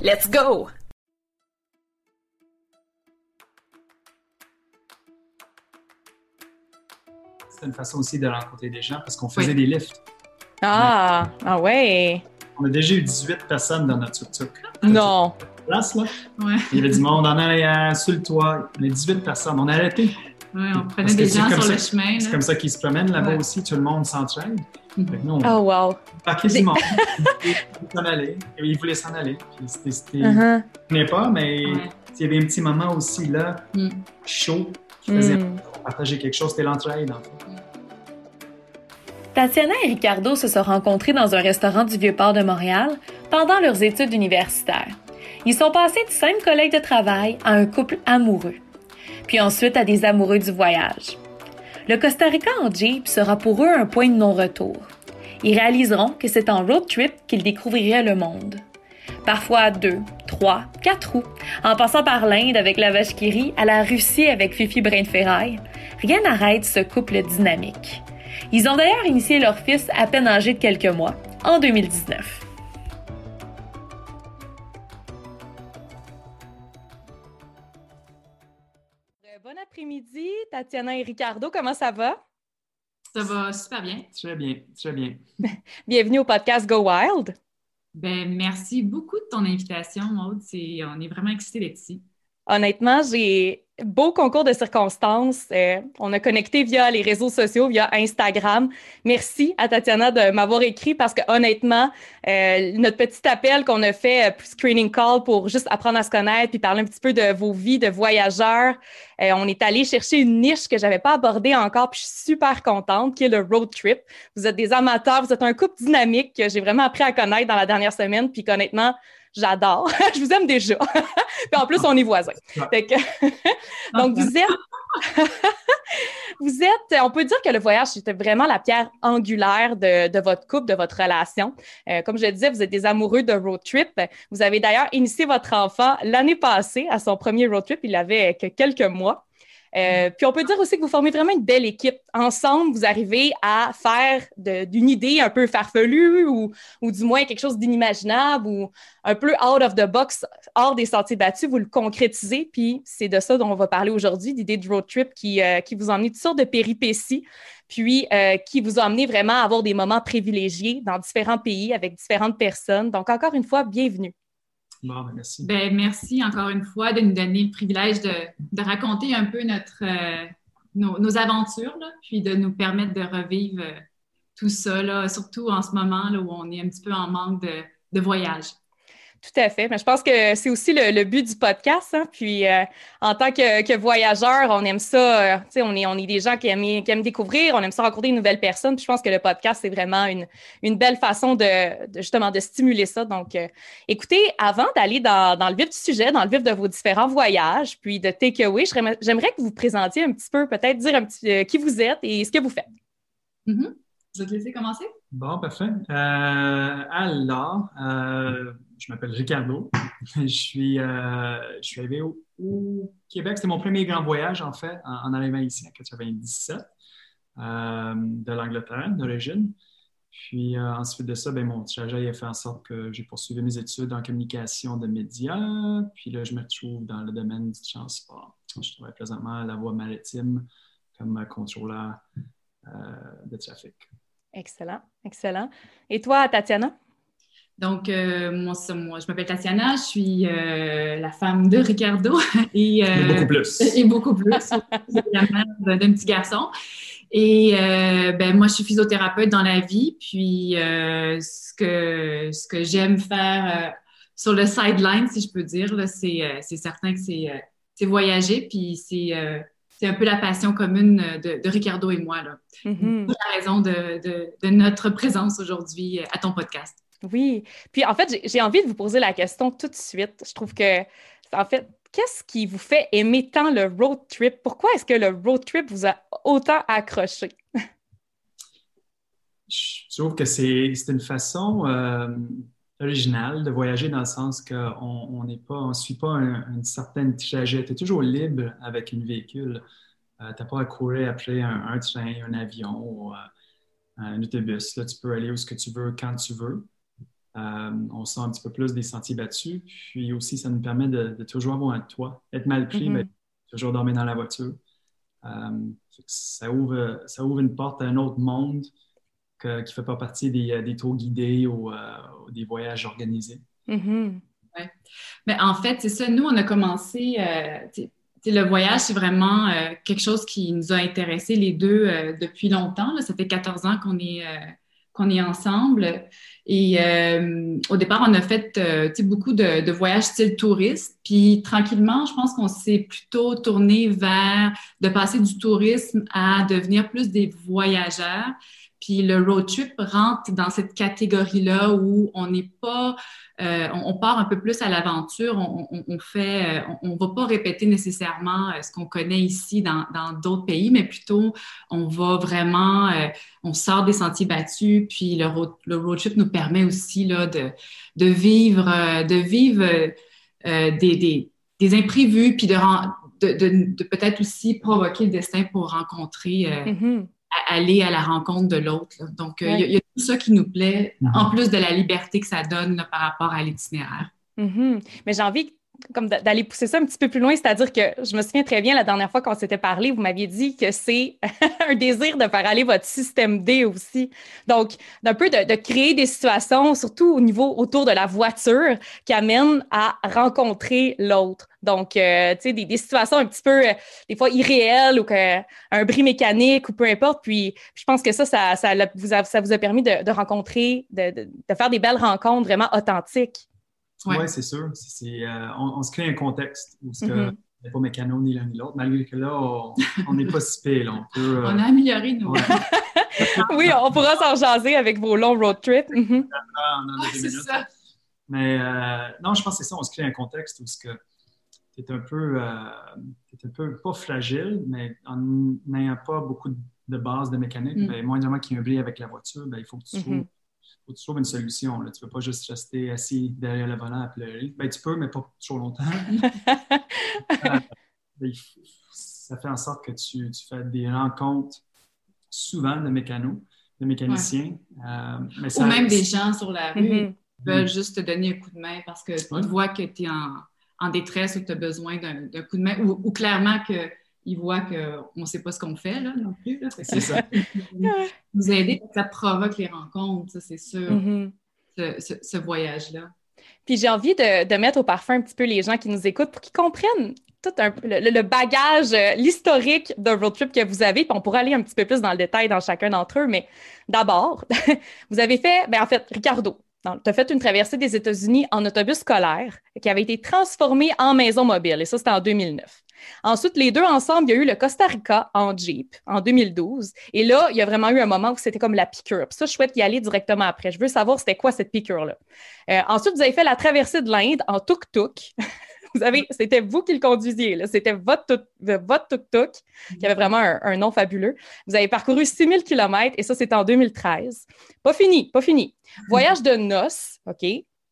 Let's go! C'était une façon aussi de rencontrer des gens parce qu'on faisait des lifts. Ah, ah ouais. On a déjà eu 18 personnes dans notre tuk-tuk. Non. Place, là. Ouais. Il y avait du monde en arrière, sur le toit. On a 18 personnes. On a arrêté. On prenait des c'est gens comme sur le ça- chemin. C'est comme ça qu'ils se promènent là-bas Ouais. aussi. Tout le monde que nous, on Oh wow. du monde. Ils voulaient s'en aller. Et Ils voulaient s'en aller. Puis c'était... c'était- Uh-huh. Je connais pas, mais Ouais. il y avait un petit moment aussi là, Mm. chaud, qui faisait Mm. partager quelque chose. C'était l'entraide, en fait. Tatiana et Ricardo se sont rencontrés dans un restaurant du Vieux-Port de Montréal pendant leurs études universitaires. Ils sont passés de simples collègues de travail à un couple amoureux, puis ensuite à des amoureux du voyage. Le Costa Rica en Jeep sera pour eux un point de non-retour. Ils réaliseront que c'est en road trip qu'ils découvriraient le monde. Parfois à deux, trois, quatre roues, en passant par l'Inde avec la vache à la Russie avec Fifi Brin rien n'arrête ce couple dynamique. Ils ont d'ailleurs initié leur fils à peine âgé de quelques mois, en 2019. Après-midi, Tatiana et Ricardo, comment ça va? Ça va super bien. Très bien, très bien. Bienvenue au podcast Go Wild. Ben, merci beaucoup de ton invitation, Maude. C'est, on est vraiment excités d'être ici. Honnêtement, j'ai beau concours de circonstances. Euh, on a connecté via les réseaux sociaux, via Instagram. Merci à Tatiana de m'avoir écrit parce que honnêtement, euh, notre petit appel qu'on a fait, euh, screening call pour juste apprendre à se connaître puis parler un petit peu de vos vies de voyageurs, euh, on est allé chercher une niche que j'avais pas abordée encore puis je suis super contente, qui est le road trip. Vous êtes des amateurs, vous êtes un couple dynamique que j'ai vraiment appris à connaître dans la dernière semaine puis qu'honnêtement, j'adore. je vous aime déjà. puis en plus, on est voisins. Fait que- Donc, vous êtes, vous êtes, on peut dire que le voyage, c'était vraiment la pierre angulaire de, de votre couple, de votre relation. Euh, comme je le disais, vous êtes des amoureux de road trip. Vous avez d'ailleurs initié votre enfant l'année passée à son premier road trip. Il avait que quelques mois. Euh, puis on peut dire aussi que vous formez vraiment une belle équipe. Ensemble, vous arrivez à faire de- d'une idée un peu farfelue ou, du moins quelque chose d'inimaginable ou un peu out of the box, hors des sentiers battus, vous le concrétisez. Puis c'est de ça dont on va parler aujourd'hui, l'idée du road trip qui, euh, qui vous a emmené toutes sortes de péripéties, puis euh, qui vous a vraiment à avoir des moments privilégiés dans différents pays avec différentes personnes. Donc encore une fois, bienvenue. Ben, merci. Ben, merci encore une fois de nous donner le privilège de, raconter un peu euh, nos, aventures, puis de nous permettre de revivre euh, tout ça, surtout en ce moment où on est un petit peu en manque de, de voyage. Tout à fait. Mais je pense que c'est aussi le, but du podcast. hein. Puis, euh, en tant que, voyageur, on aime ça. euh, on est, on est des gens qui aiment, qui aiment découvrir, on aime ça rencontrer de nouvelles personnes. Puis, je pense que le podcast, c'est vraiment une, belle façon de, justement de stimuler ça. Donc, euh, écoutez, avant d'aller dans, le vif du sujet, dans le vif de vos différents voyages, puis de takeaway, j'aimerais que vous présentiez un petit peu, peut-être dire un petit qui vous êtes et ce que vous faites. Mhm. Je vais te laisser commencer. Bon, parfait. Euh, alors, euh, je m'appelle Ricardo. je, suis, euh, je suis arrivé au, Québec. C'était mon premier grand voyage, en fait, en, en arrivant ici en 97, euh, de l'Angleterre d'origine. Puis ensuite de ça, ben, mon trajet a fait en sorte que j'ai poursuivi mes études en communication de médias. Puis là, je me retrouve dans le domaine du transport. Je travaille présentement à la voie maritime comme contrôleur de trafic. Excellent, excellent. Et toi, Tatiana? Donc, euh, moi, c'est moi, je m'appelle Tatiana, je suis euh, la femme de Ricardo et, euh, beaucoup plus. et beaucoup plus, évidemment, d'un petit garçon. Et euh, ben, moi, je suis physiothérapeute dans la vie, puis euh, ce que, ce que j'aime faire euh, sur le sideline, si je peux dire, là, c'est, euh, c'est certain que c'est, euh, c'est voyager, puis c'est, euh, c'est un peu la passion commune de, de Ricardo et moi. Là. Mhm. C'est la raison de, de, de notre présence aujourd'hui à ton podcast. Oui. Puis en fait, j'ai envie de vous poser la question tout de suite. Je trouve que, en fait, qu'est-ce qui vous fait aimer tant le road trip? Pourquoi est-ce que le road trip vous a autant accroché? Je trouve que c'est une façon euh, originale de voyager dans le sens qu'on n'est pas, on ne suit pas une certaine trajet. Tu es toujours libre avec un véhicule. Euh, tu n'as pas à courir après un, train, un avion ou euh, un autobus. Là, tu peux aller où ce que tu veux, quand tu veux. on sent un petit peu plus des sentiers battus. Puis aussi, ça nous permet de, toujours avoir un toit. Être mal pris, mm-hmm. mais toujours dormir dans la voiture. ça, ouvre, ça ouvre une porte à un autre monde qui ne fait pas partie des, euh, tours guidés euh, ou, des voyages organisés. Mm-hmm. Mais en fait, c'est ça. Nous, on a commencé. Euh, le voyage, c'est vraiment quelque chose qui nous a intéressés les deux depuis longtemps. Ça fait 14 ans qu'on est, qu'on est ensemble. Et au départ, on a fait beaucoup de, de, voyages style touriste. Puis tranquillement, je pense qu'on s'est plutôt tourné vers de passer du tourisme à devenir plus des voyageurs. Puis le road trip rentre dans cette catégorie-là où on n'est pas, euh, on, part un peu plus à l'aventure, on, fait, euh, on, va pas répéter nécessairement euh, ce qu'on connaît ici dans d'autres pays, mais plutôt on va vraiment, on sort des sentiers battus, puis le road, le road trip nous permet aussi là, de, de vivre, de vivre des, des, imprévus, puis de, de, de, peut-être aussi provoquer le destin pour rencontrer. Mm-hmm aller à la rencontre de l'autre. Donc, euh, il y, a tout ça qui nous plaît, en plus de la liberté que ça donne par rapport à l'itinéraire. Mm-hmm. Mais j'ai envie comme d'aller pousser ça un petit peu plus loin, c'est-à-dire que je me souviens très bien la dernière fois qu'on s'était parlé, vous m'aviez dit que c'est un désir de faire aller votre système D aussi. Donc, d'un peu de, créer des situations, surtout au niveau autour de la voiture, qui amènent à rencontrer l'autre. Donc, euh, tu sais, des, situations un petit peu, euh, des fois irréelles ou que, un bris mécanique ou peu importe. Puis, je pense que ça, ça, vous, a, permis de, rencontrer, de faire des belles rencontres vraiment authentiques. Oui, ouais, c'est sûr. Euh, on, se crée un contexte où ce mm n'est pas mécano ni l'un ni l'autre, malgré que là, on n'est pas si pire. On, peut, euh, on a amélioré, nous. oui, on pourra s'en jaser avec vos longs road trips. Mm c'est ça. Mais euh, non, je pense que c'est ça, on se crée un contexte où tu es un peu, es un peu, pas fragile, mais en n'ayant pas beaucoup de base de mécanique, mm. ben, moindrement qu'il y ait un bris avec la voiture, ben, il faut que tu trouves mm-hmm faut que tu trouves une solution. Là. Tu ne peux pas juste rester assis derrière le volant à pleurer. Ben, tu peux, mais pas trop longtemps. Euh, ça fait en sorte que tu, tu, fais des rencontres souvent de mécanos, de mécaniciens. Euh, mais Ou même des gens sur la rue mm-hmm. qui veulent juste te donner un coup de main parce que tu vois que tu es en, en, détresse ou que tu as besoin d'un coup de main ou, ou clairement que ils voient qu'on ne sait pas ce qu'on fait là, non plus. C'est ça. Vous aider, ça provoque les rencontres, ça, c'est sûr, mm-hmm. ce, voyage-là. Puis j'ai envie de, mettre au parfum un petit peu les gens qui nous écoutent pour qu'ils comprennent tout un, le, le bagage, euh, l'historique d'un road trip que vous avez. Puis on pourra aller un petit peu plus dans le détail dans chacun d'entre eux. Mais d'abord, vous avez fait, ben en fait, Ricardo, tu as fait une traversée des États-Unis en autobus scolaire qui avait été transformé en maison mobile. Et ça, c'était en 2009. Ensuite, les deux ensemble, il y a eu le Costa Rica en Jeep en 2012. Et là, il y a vraiment eu un moment où c'était comme la piqûre. ça, je souhaite y aller directement après. Je veux savoir c'était quoi cette piqûre-là. Euh, ensuite, vous avez fait la traversée de l'Inde en tuk-tuk. vous avez, c'était vous qui le conduisiez. C'était votre, votre tuk-tuk qui avait vraiment un, nom fabuleux. Vous avez parcouru 6000 km et ça, c'était en 2013. Pas fini, pas fini. Voyage de noces, OK?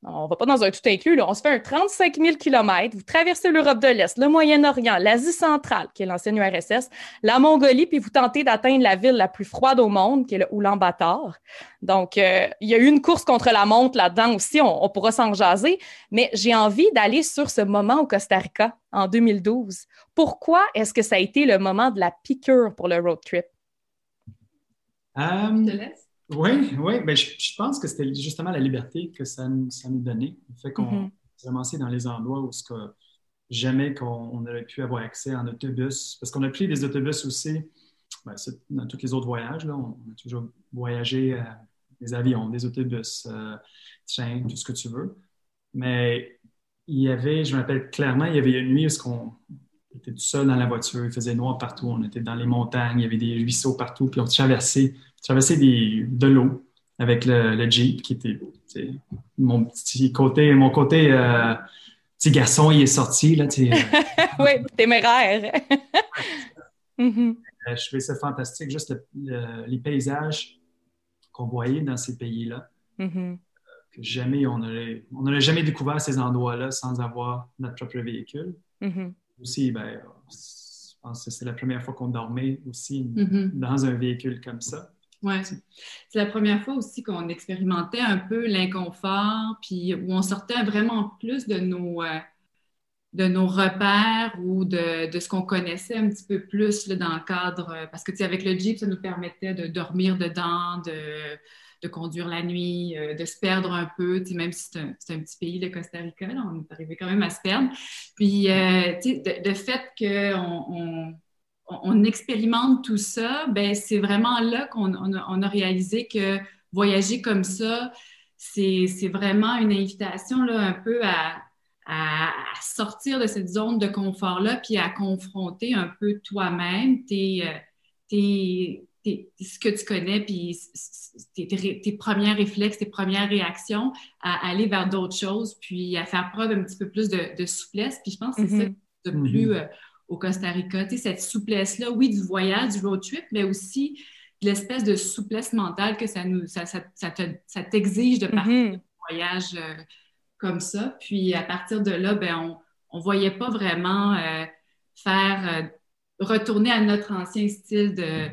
On ne va pas dans un tout inclus, là. on se fait un 35 000 km, vous traversez l'Europe de l'Est, le Moyen-Orient, l'Asie centrale, qui est l'ancienne URSS, la Mongolie, puis vous tentez d'atteindre la ville la plus froide au monde, qui est le Oulan-Bator. Donc, euh, il y a eu une course contre la montre là-dedans aussi, on, pourra s'en jaser, mais j'ai envie d'aller sur ce moment au Costa Rica en 2012. Pourquoi est-ce que ça a été le moment de la piqûre pour le road trip? Um... Je te laisse. Oui, oui. Ben, je, pense que c'était justement la liberté que ça, ça nous donnait. Le fait qu'on s'est ramassé dans les endroits où ce que jamais qu'on aurait pu avoir accès en autobus. Parce qu'on a pris des autobus aussi ben, dans tous les autres voyages. Là, on, a toujours voyagé euh, des avions, des autobus, euh, trains, tout ce que tu veux. Mais il y avait, je me rappelle clairement, il y avait une nuit où on était tout seul dans la voiture, il faisait noir partout, on était dans les montagnes, il y avait des ruisseaux partout, puis on traversait traverser des, de l'eau avec le, Jeep, qui était mon petit côté, mon côté euh, petit garçon, il est sorti. Là, euh. oui, téméraire. mm-hmm. Je trouvais ça fantastique, juste les paysages qu'on voyait dans ces pays-là. Que jamais on n'aurait on jamais découvert ces endroits-là sans avoir notre propre véhicule. Mm-hmm. Aussi, ben, je pense que c'est la première fois qu'on dormait aussi dans un véhicule comme ça. Oui. C'est la première fois aussi qu'on expérimentait un peu l'inconfort, puis où on sortait vraiment plus de nos, euh, de nos repères ou de, de ce qu'on connaissait un petit peu plus dans le cadre. Euh, parce que, tu sais, avec le Jeep, ça nous permettait de dormir dedans, de, de conduire la nuit, euh, de se perdre un peu, même si c'est un, un, petit pays, le Costa Rica, on est arrivé quand même à se perdre. Puis, tu sais, de, fait qu'on on, on expérimente tout ça, ben c'est vraiment là qu'on on a, réalisé que voyager comme ça, c'est vraiment une invitation là, un peu à, à, sortir de cette zone de confort-là, puis à confronter un peu toi-même tes, tes, ce que tu connais, puis tes, tes, premiers réflexes, tes premières réactions, à aller vers d'autres choses, puis à faire preuve un petit peu plus de, souplesse. Puis je pense que c'est ça de mm-hmm. plus... Mm-hmm. Au Costa Rica. cette souplesse-là, oui, du voyage, du road trip, mais aussi l'espèce de souplesse mentale que ça nous ça, ça, t'exige de partir mm voyage euh, comme ça. Puis à partir de là, ben, on ne voyait pas vraiment euh, faire euh, retourner à notre ancien style de,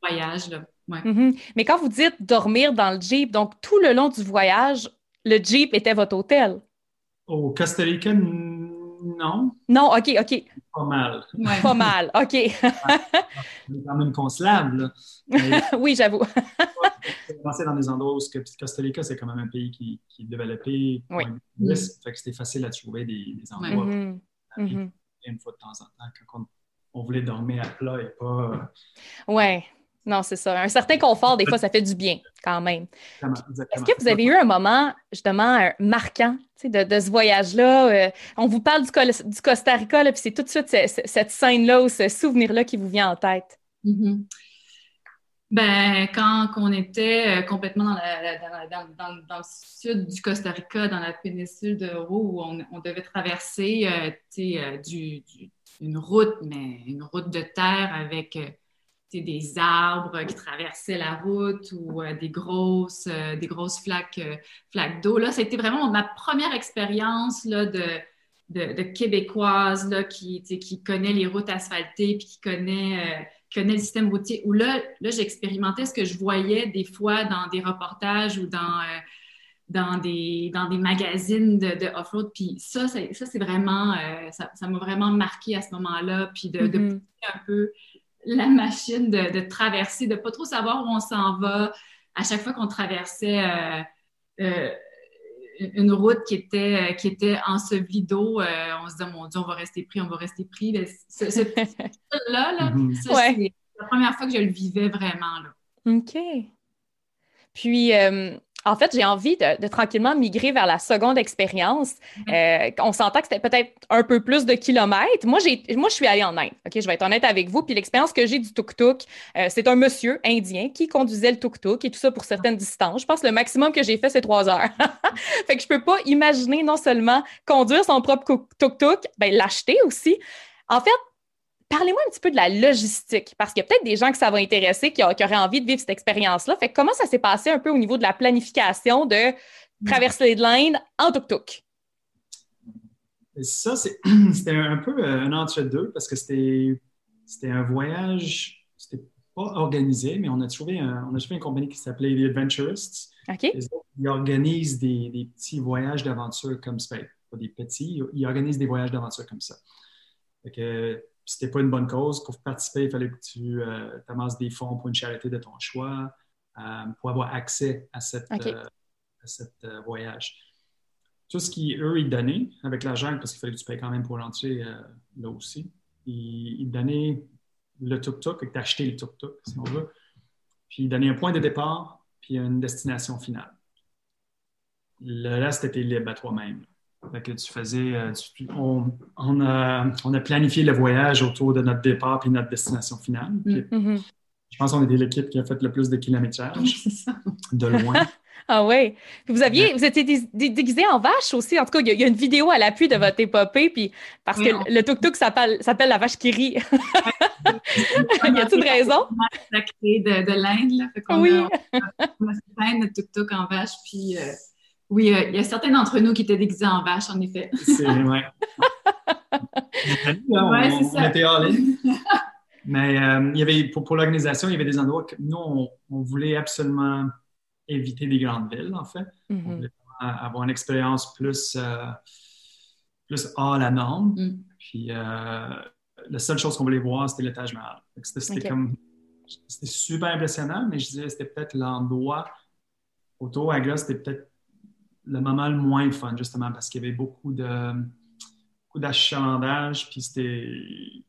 voyage. Là. Mm-hmm. Mais quand vous dites dormir dans le Jeep, donc tout le long du voyage, le Jeep était votre hôtel? Au Costa Rica, non? Non, OK, OK. Pas mal. Pas mal, OK. C'est quand même concelable. oui, j'avoue. Penser dans des endroits où Costa Rica, c'est quand même un pays qui, qui est développé. Oui. Fait que c'était facile à trouver des, endroits. Mm-hmm. Mm-hmm. Une fois de temps en temps, quand on, voulait dormir à plat et pas. Ouais. Non, c'est ça. Un certain confort, des fois, ça fait du bien quand même. Est-ce que vous avez eu un moment, justement, euh, marquant de, de, ce voyage-là? Euh, on vous parle du, du Costa Rica, puis c'est tout de suite cette scène-là ou ce souvenir-là qui vous vient en tête? Mm-hmm. Ben, quand on était euh, complètement dans, dans, dans, le sud du Costa Rica, dans la péninsule de Roux, où on, on devait traverser du, une route, mais une route de terre avec des arbres qui traversaient la route ou euh, des grosses, euh, des grosses flaques, euh, flaques d'eau. Là, c'était vraiment ma première expérience là, de, de, québécoise là, qui, qui connaît les routes asphaltées puis qui connaît, connaît le système routier. Où là, là j'expérimentais ce que je voyais des fois dans des reportages ou dans, dans, des, dans des magazines de, de off-road. Puis ça, ça, c'est vraiment, ça m'a vraiment marqué à ce moment-là. Puis de, de mm-hmm. un peu la machine de, traverser, de pas trop savoir où on s'en va. À chaque fois qu'on traversait euh, euh, une route qui était, qui était ensevelie d'eau, euh, on se disait, mon Dieu, on va rester pris, on va rester pris. ce, là, là mhm. c'est la première fois que je le vivais vraiment. Là. OK. Puis, en fait, j'ai envie de, tranquillement migrer vers la seconde expérience. Euh, on s'entend que c'était peut-être un peu plus de kilomètres. Moi, moi, je suis allée en Inde. Ok, je vais être honnête avec vous. Puis l'expérience que j'ai du tuk-tuk, euh, c'est un monsieur indien qui conduisait le tuk-tuk et tout ça pour certaines distances. Je pense que le maximum que j'ai fait, c'est trois heures. fait que je peux pas imaginer non seulement conduire son propre tuk-tuk, ben l'acheter aussi. En fait, Parlez-moi un petit peu de la logistique, parce qu'il y a peut-être des gens que ça va intéresser, qui, auraient envie de vivre cette expérience-là. Fait comment ça s'est passé un peu au niveau de la planification de traverser l'Inde en tuk-tuk? Ça, c'était un peu euh, un entre-deux, parce que c'était un voyage, c'était pas organisé, mais on a trouvé, on a trouvé une compagnie qui s'appelait The Adventurists. OK. Ils organisent des, petits voyages d'aventure comme ça. Pas des petits, ils organisent des voyages d'aventure comme ça. Fait que c'était pas une bonne cause. Pour participer, il fallait que tu euh, amasses des fonds pour une charité de ton choix, euh, pour avoir accès à cette, euh, voyage. Tout ce qui, eux, ils donnaient avec l'argent, parce qu'il fallait que tu payes quand même pour rentrer là aussi, ils, ils donnaient le tuk-tuk, et tu le tuk-tuk, si on veut. Puis ils donnaient un point de départ, puis une destination finale. Le reste était libre à toi-même que tu faisais, euh, on, a, planifié le voyage autour de notre départ et notre destination finale. Mm. Mm-hmm. Je pense qu'on était l'équipe qui a fait le plus de kilométrage. De loin. Ah oui. Vous aviez, vous étiez déguisé en vache aussi. En tout cas, il y, a une vidéo à l'appui de votre épopée, puis parce que le tuk-tuk s'appelle la vache qui rit. y a-t-il une raison? Sacré de, de l'Inde, Oui. On a fait de tuk-tuk en vache, puis euh, oui, euh, il y a certains d'entre nous qui étaient déguisés en vache, en effet. C'est vrai. on, Ouais, c'est ça. on était all in. Mais euh, il y avait, pour, pour l'organisation, il y avait des endroits que nous, on, on voulait absolument éviter des grandes villes, en fait. On Mhm. voulait vraiment avoir une expérience plus, euh, plus hors la norme. Mm. Puis euh, la seule chose qu'on voulait voir, c'était le Taj Mahal. C'était comme... C'était super impressionnant, mais je disais c'était peut-être l'endroit autour Agra, c'était peut-être le moment le moins fun, justement, parce qu'il y avait beaucoup de beaucoup d'achalandage, puis c'était...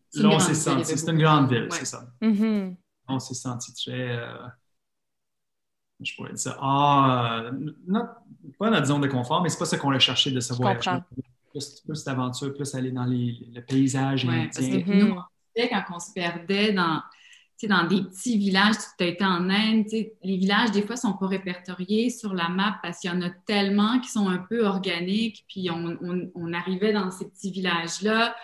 C'est Là, on s'est senti... C'était une grande ville, Ouais. c'est ça. Mhm. On s'est senti très... euh, je pourrais dire ça? Ah, euh, pas notre zone de confort, mais c'est pas ce qu'on a cherché de ce Je voyage. Plus, plus d'aventure, plus aller dans les, le paysage Ouais, parce indien. que Mhm. nous, on quand on se perdait dans, sais, dans des petits villages, tu as été en Inde, les villages, des fois, sont pas répertoriés sur la map parce qu'il y en a tellement qui sont un peu organiques. Puis on, on- on arrivait dans ces petits villages-là.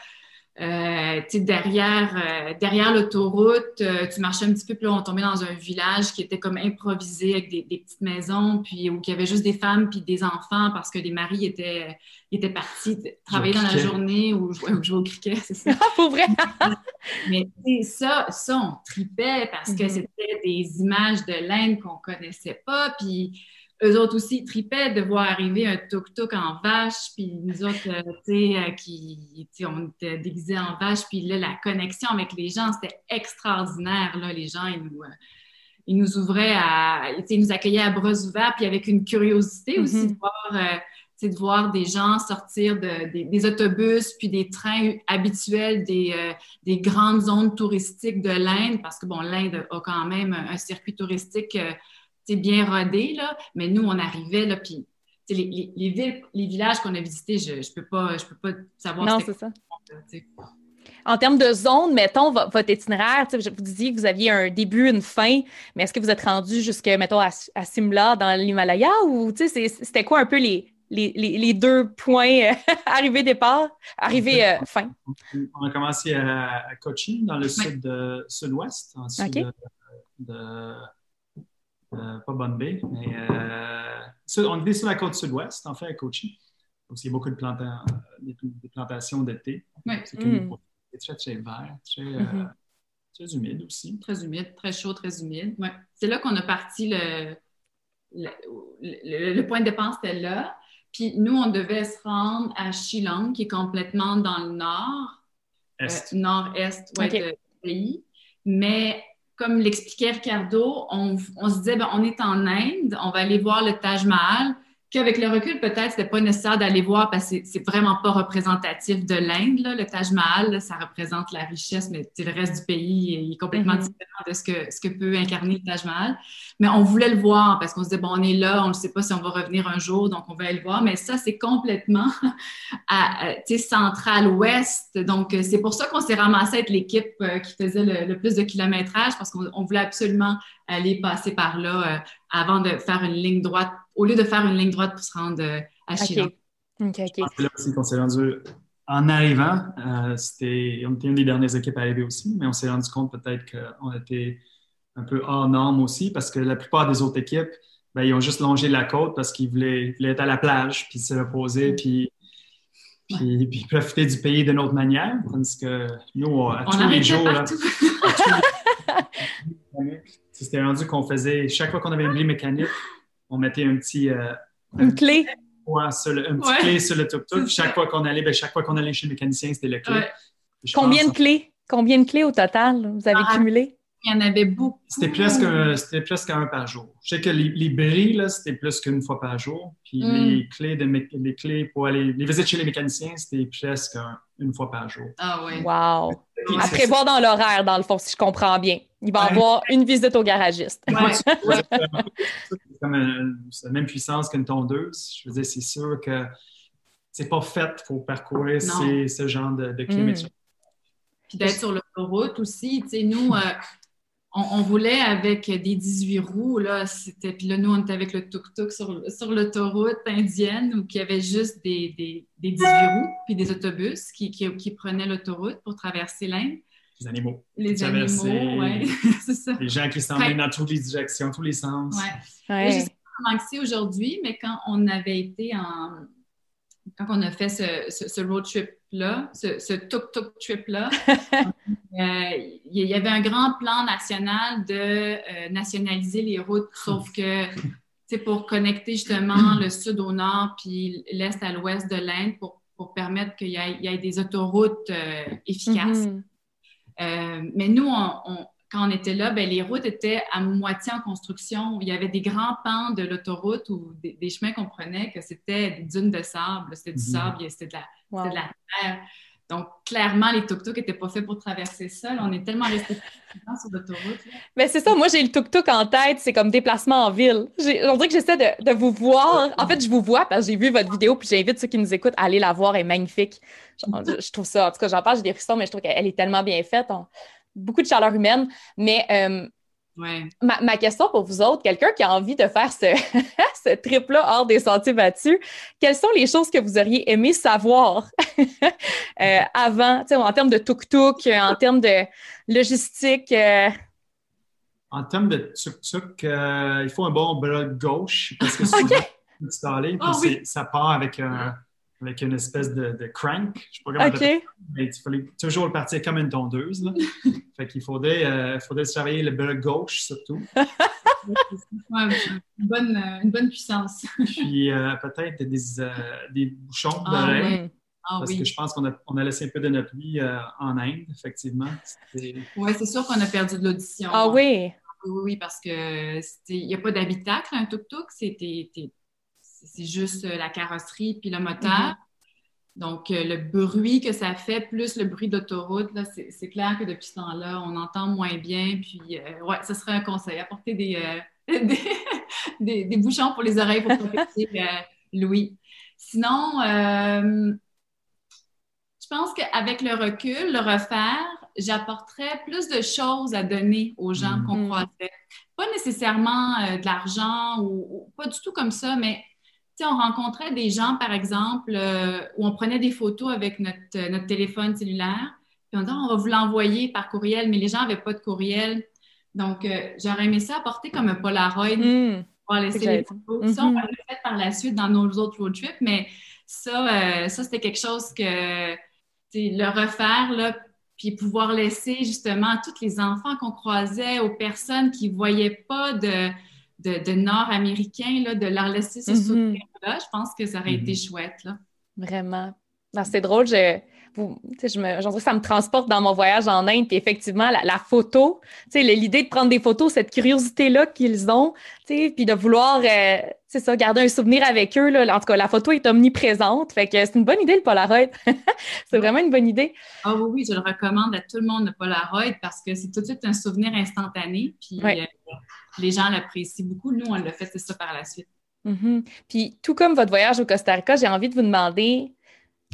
Euh, derrière, euh, derrière l'autoroute, euh, tu marchais un petit peu, puis là, on tombait dans un village qui était comme improvisé avec des, des petites maisons, puis où il y avait juste des femmes puis des enfants parce que les maris étaient, étaient partis travailler dans la journée ou jouer, ou jouer au cricket, c'est ça. Ah, pour vrai? Mais ça, ça, on tripait parce que Mhm. c'était des images de l'Inde qu'on connaissait pas. Puis eux autres aussi tripaient de voir arriver un tuk-tuk en vache. Puis nous autres, euh, tu sais, euh, qui, tu sais, on était déguisés en vache. Puis là, la connexion avec les gens, c'était extraordinaire. Là, les gens, ils nous, euh, ils nous ouvraient à, tu sais, ils nous accueillaient à bras ouverts. Puis avec une curiosité aussi Mhm. de voir. tu sais, de voir des gens sortir de, des, des autobus puis des trains habituels des, des grandes zones touristiques de l'Inde, parce que bon, l'Inde a quand même un circuit touristique bien rodé, là, mais nous, on arrivait, là, puis les, les, les villes, les villages qu'on a visités, je ne peux, pas- je peux pas savoir Non, c'est ça. là. En termes de zone, mettons, vo- votre itinéraire, tu sais, vous disiez que vous aviez un début, une fin, mais est-ce que vous êtes rendu jusque, mettons, à, à Simla, dans l'Himalaya, ou tu sais, c'est- c'était quoi un peu les, les, les, les deux points, euh, arrivée-départ, arrivée-fin? On a commencé à, à Kochi, dans le sud de, sud-ouest, en sud Ok. de, de- de- pas Bombay, mais euh, on était sur la côte sud-ouest, en fait, à Kochi. Donc, il y a beaucoup de planta- des, des plantations de thé. Ouais. C'est Mm. très, très vert, très, euh, Mhm. très humide aussi. Très humide, très chaud, très humide. Ouais. C'est là qu'on a parti le, le, le- le point de départ, c'était là. Puis nous, on devait se rendre à Shillong, qui est complètement dans le nord, Est. euh, nord-est ouais, Ok. de- du pays. Mais comme l'expliquait Ricardo, on, on se disait, ben, on est en Inde, on va aller voir le Taj Mahal, qu'avec le recul, peut-être, c'était pas nécessaire d'aller voir parce que c'est- vraiment pas représentatif de l'Inde. là. Le Taj Mahal, là, ça représente la richesse, mais le reste du pays est complètement Mhm. différent de ce que, ce que peut incarner le Taj Mahal. Mais on voulait le voir parce qu'on se disait, bon, on est là, on ne sait pas si on va revenir un jour, donc on va aller le voir. Mais ça, c'est complètement à, à, tu sais, central-ouest. Donc, euh, c'est pour ça qu'on s'est ramassé à être l'équipe euh, qui faisait le, le plus de kilométrage parce qu'on on voulait absolument aller passer par là euh, avant de faire une ligne droite, au lieu de faire une ligne droite pour se rendre euh, à Shillong. OK, OK. C'est là aussi qu'on s'est rendu en arrivant. euh, c'était, on était une des dernières équipes à arriver aussi, mais on s'est rendu compte peut-être qu'on était un peu hors norme aussi parce que la plupart des autres équipes, ben, ils ont juste longé la côte parce qu'ils voulaient, être à la plage, puis se reposer, puis, puis, puis profiter du pays d'une autre manière. Tandis que nous, à On tous les jours, là, c'était rendu qu'on faisait, chaque fois qu'on avait une grille mécanique, on mettait un petit, euh, Une clé. point sur le- un petit Ouais. clé sur le tuk-tuk. Chaque fois qu'on allait, ben, chaque fois qu'on allait chez le mécanicien, c'était le clé. Ouais. Combien de clés? Combien de clés au total vous avez Ah, cumulé? Il y en avait beaucoup. C'était presque, un- c'était presque un par jour. Je sais que les, les bris, là, c'était plus qu'une fois par jour. Puis Mm. les clés de les clés pour aller, les visites chez les mécaniciens, c'était presque un- une fois par jour. Ah ouais. Wow! Puis À prévoir dans l'horaire, dans le fond, si je comprends bien. Il va y Ouais. avoir une visite au garagiste. Ouais. C'est comme un- c'est la même puissance qu'une tondeuse. Je veux dire, c'est sûr que c'est pas fait pour parcourir ces- ce genre de, de kilomètres. Puis d'être sur l'autoroute aussi. Tu sais, nous, euh, on, voulait avec des 18 roues, là, c'était, puis là, nous, on était avec le tuk-tuk sur, sur l'autoroute indienne où il y avait juste des, des, des 18 roues, puis des autobus qui, qui, qui prenaient l'autoroute pour traverser l'Inde. Les animaux. Les animaux, oui, c'est ça. Les gens qui s'emmènent dans toutes les directions, tous les sens. Ouais. ouais. Je sais pas comment c'est aujourd'hui, mais quand on avait été en... Quand on a fait ce, ce, road ce, tuk-tuk trip-là, euh, il y avait un grand plan national de euh, nationaliser les routes, sauf que c'est pour connecter justement le sud au nord puis l'est à l'ouest de l'Inde pour, pour permettre qu'il y, y, ait des autoroutes euh, efficaces. Mm-hmm. Mais nous, quand on était là, ben, les routes étaient à moitié en construction. Il y avait des grands pans de l'autoroute ou des, chemins qu'on prenait que c'était des dunes de sable, c'était du mhm. sable, c'était de, la, de la terre. Donc, clairement, les tuk-tuk n'étaient pas faits pour traverser ça. on est tellement resté sur l'autoroute. Mais c'est ça, moi, j'ai le tuk-tuk en tête, c'est comme déplacement en ville. On dirait que j'essaie de, vous voir. En fait, je vous vois parce que j'ai vu votre vidéo, puis j'invite ceux qui nous écoutent à aller la voir, elle est magnifique. Je, trouve ça, en tout cas, j'en parle, j'ai des frissons, mais je trouve qu'elle est tellement bien faite. Beaucoup de chaleur humaine. Mais euh, Ma, question pour vous autres, quelqu'un qui a envie de faire ce, ce trip-là hors des sentiers battus, quelles sont les choses que vous auriez aimé savoir euh, avant, en termes de tuk-tuk, en termes de logistique? Euh? En termes de tuk-tuk, euh, il faut un bon bras gauche parce que souvent, installé, puis oh, ça part avec un avec une espèce de, crank. Je sais pas comment okay. mais il fallait toujours le partir comme une tondeuse. Là. fait qu'il faudrait, euh, faudrait travailler le bras gauche surtout. une, bonne, une bonne puissance. Puis euh, peut-être des, euh, des bouchons ah, d'oreilles. Ah, parce que je pense qu'on a, on a laissé un peu de notre vie euh, en Inde, effectivement. Oui, c'est sûr qu'on a perdu de l'audition. Ah oui? Oui, oui, parce qu'il n'y a pas d'habitacle, un tuk-tuk. C'était c'est juste euh, la carrosserie puis le moteur. Mm-hmm. Donc, euh, le bruit que ça fait, plus le bruit d'autoroute, c'est clair que depuis ce temps-là, on entend moins bien. Puis, euh, ouais, ce serait un conseil, apporter des, des, des, bouchons pour les oreilles pour protéger Louis. Sinon, je pense qu'avec le recul, le refaire, j'apporterais plus de choses à donner aux gens qu'on mm-hmm. croisait. Pas nécessairement de l'argent ou, pas du tout comme ça, mais on rencontrait des gens, par exemple, euh, où on prenait des photos avec notre, euh, notre téléphone cellulaire, puis on disait, on va vous l'envoyer par courriel, mais les gens n'avaient pas de courriel. Donc, euh, j'aurais aimé ça apporter comme un Polaroid mmh. pour laisser les photos. Ça, on mm-hmm. l'a fait par la suite dans nos autres road trips, mais ça, ça c'était quelque chose que, le refaire, là, puis pouvoir laisser justement à tous les enfants qu'on croisait, aux personnes qui ne voyaient pas de de, Nord-Américains, de leur laisser ce mm là je pense que ça aurait été mm-hmm. chouette. Là. Vraiment. C'est drôle, je, je me, ça me transporte dans mon voyage en Inde. Puis effectivement, la, photo, l'idée de prendre des photos, cette curiosité-là qu'ils ont, puis de vouloir euh, ça, garder un souvenir avec eux. Là. En tout cas, la photo est omniprésente. Fait que c'est une bonne idée, le Polaroid. c'est vraiment une bonne idée. Ah oui, oui, je le recommande à tout le monde, le Polaroid, parce que c'est tout de suite un souvenir instantané. Puis euh, les gens l'apprécient beaucoup. Nous, on l'a fait, c'est ça par la suite. Mm-hmm. Puis tout comme votre voyage au Costa Rica, j'ai envie de vous demander,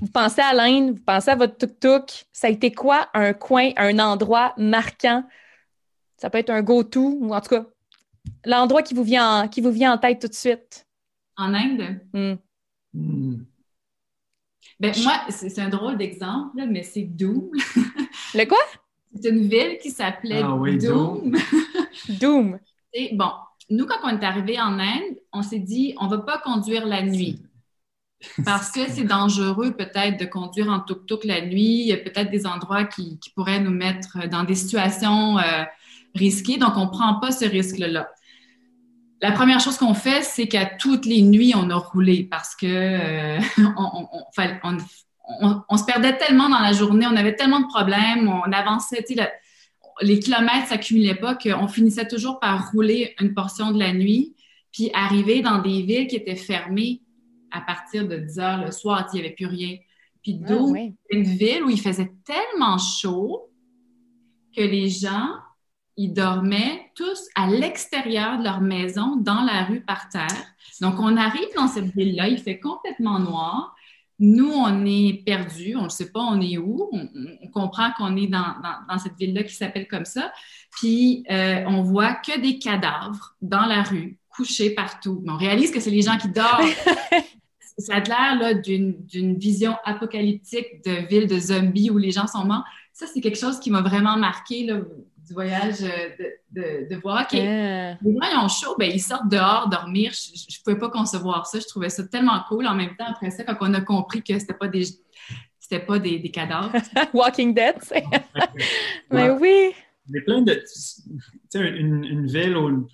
vous pensez à l'Inde, vous pensez à votre tuk-tuk, ça a été quoi un coin, un endroit marquant? Ça peut être un go-to, ou en tout cas, l'endroit qui, vous vient en, qui vous vient en tête tout de suite. En Inde? Hmm. Hmm. Ben, moi, c'est un drôle d'exemple, mais c'est Doom. Le quoi? C'est une ville qui s'appelait ah Doom. Doom. Et bon, nous, quand on est arrivé en Inde, on s'est dit, on ne va pas conduire la nuit. Parce que c'est dangereux peut-être de conduire en tuk-tuk la nuit. Il y a peut-être des endroits qui, pourraient nous mettre dans des situations euh, risquées. Donc, on ne prend pas ce risque-là. La première chose qu'on fait, c'est qu'à toutes les nuits, on a roulé parce que euh, on, se perdait tellement dans la journée, on avait tellement de problèmes, on avançait, les kilomètres s'accumulaient pas qu'on finissait toujours par rouler une portion de la nuit, puis arriver dans des villes qui étaient fermées à partir de 10 heures le soir, il n'y avait plus rien. Puis ah, d'où une ville où il faisait tellement chaud que les gens, ils dormaient tous à l'extérieur de leur maison, dans la rue, par terre. Donc, on arrive dans cette ville-là, il fait complètement noir. Nous, on est perdu, on ne sait pas on est où, on, comprend qu'on est dans, cette ville-là qui s'appelle comme ça, puis euh, on voit que des cadavres dans la rue, couchés partout. Mais on réalise que c'est les gens qui dorment. ça a l'air d'une vision apocalyptique de ville de zombies où les gens sont morts. Ça, c'est quelque chose qui m'a vraiment marqué du voyage euh, de, de, voir que les gens ils ont chaud, ben, ils sortent dehors dormir. Je ne pouvais pas concevoir ça. Je trouvais ça tellement cool. En même temps, après ça, quand on a compris que c'était pas des c'était pas des, des cadavres. Walking Dead, Mais oui. Il y a plein de. Tu sais, une, une, ville ou un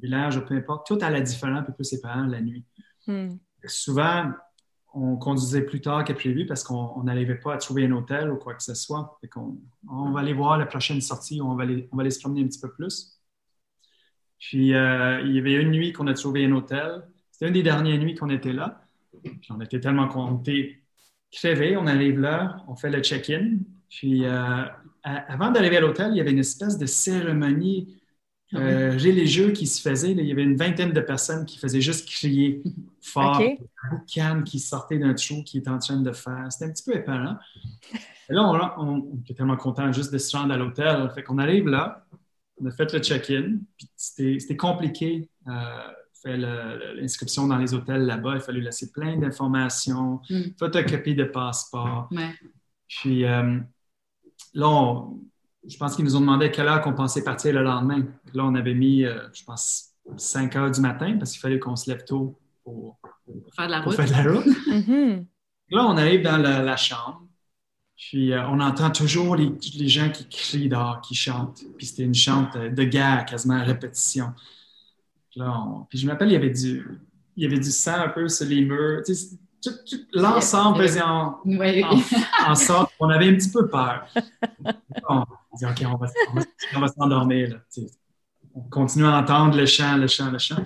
village, peu importe, tout à la différence, peu plus séparant la nuit. Hmm. Souvent, on conduisait plus tard que prévu parce qu'on n'arrivait pas à trouver un hôtel ou quoi que ce soit. on va aller voir la prochaine sortie, on va aller, on va aller se promener un petit peu plus. Puis, euh, il y avait une nuit qu'on a trouvé un hôtel. C'était une des dernières nuits qu'on était là. Puis, on était tellement comptés, crevés. On arrive là, on fait le check-in. Puis, euh, avant d'arriver à l'hôtel, il y avait une espèce de cérémonie euh, j'ai les jeux qui se faisaient. il y avait une vingtaine de personnes qui faisaient juste crier fort. Okay. Un boucan qui sortait d'un trou qui était en train de faire. C'était un petit peu épeurant. Et là, on, était tellement content juste de se rendre à l'hôtel. Fait qu'on arrive là, on a fait le check-in. C'était compliqué. Euh, l'inscription dans les hôtels là-bas. Il fallait laisser plein d'informations, mm. photocopie de passeport. Puis euh, là, on, je pense qu'ils nous ont demandé à quelle heure qu'on pensait partir le lendemain. Là, on avait mis, euh, je pense, 5 heures du matin parce qu'il fallait qu'on se lève tôt pour, faire de la route. Mm-hmm. Là, on arrive dans la, chambre. Puis euh, on entend toujours les, les, gens qui crient dehors, qui chantent. Puis c'était une chante de guerre, quasiment à répétition. Puis je m'appelle, il y avait du, il y avait du sang un peu sur les murs l'ensemble faisait en, sorte qu'on avait un petit peu peur. on dit, OK, on va, s'endormir. On continue à entendre le chant, le chant, le chant.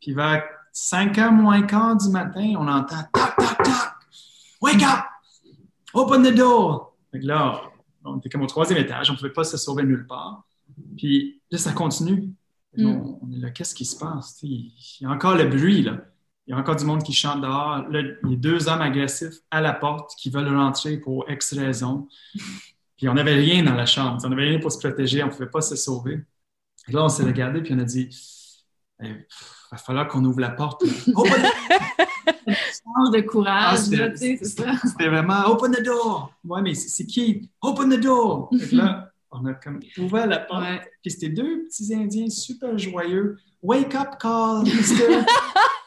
Puis vers 5 h moins quart du matin, on entend toc, toc, toc, wake up, open the door. là, on était comme au troisième étage, on ne pouvait pas se sauver nulle part. Puis là, ça continue. Mm. on, est là, qu'est-ce qui se passe? Il y a encore le bruit, là. Il y a encore du monde qui chante dehors. Là, il y a deux hommes agressifs à la porte qui veulent rentrer pour X raison. Puis on n'avait rien dans la chambre. On n'avait rien pour se protéger. On ne pouvait pas se sauver. Et là, on s'est regardé puis on a dit il va falloir qu'on ouvre la porte. Open Change de courage. Ah, c'était vraiment Open the door. Ouais, mais c'est qui? Open the door. là, on a comme ouvert la porte. Puis c'était deux petits Indiens super joyeux. Wake up call,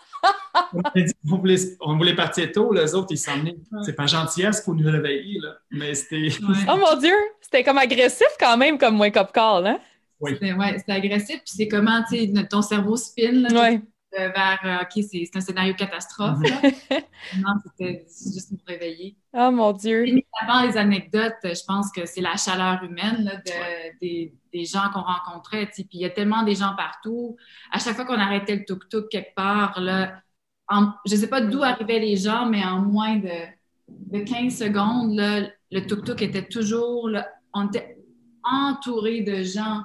on, voulait, partir tôt, les autres, ils s'en C'est pas gentillesse pour nous réveiller, là. Mais c'était. oh mon Dieu! C'était comme agressif quand même, comme wake up call, hein? Oui. C'était agressif, puis c'est comment, tu sais, ton cerveau spin, là, euh, vers, euh, OK, c'est un scénario catastrophe, non, c'était juste pour réveiller. Oh mon Dieu! avant les anecdotes, je pense que c'est la chaleur humaine là, de, des, des, gens qu'on rencontrait, puis il y a tellement des gens partout. À chaque fois qu'on arrêtait le tuk-tuk quelque part, là, je ne sais pas d'où arrivaient les gens, mais en moins de, de 15 secondes, le tuk-tuk était toujours, là, on était entouré de gens.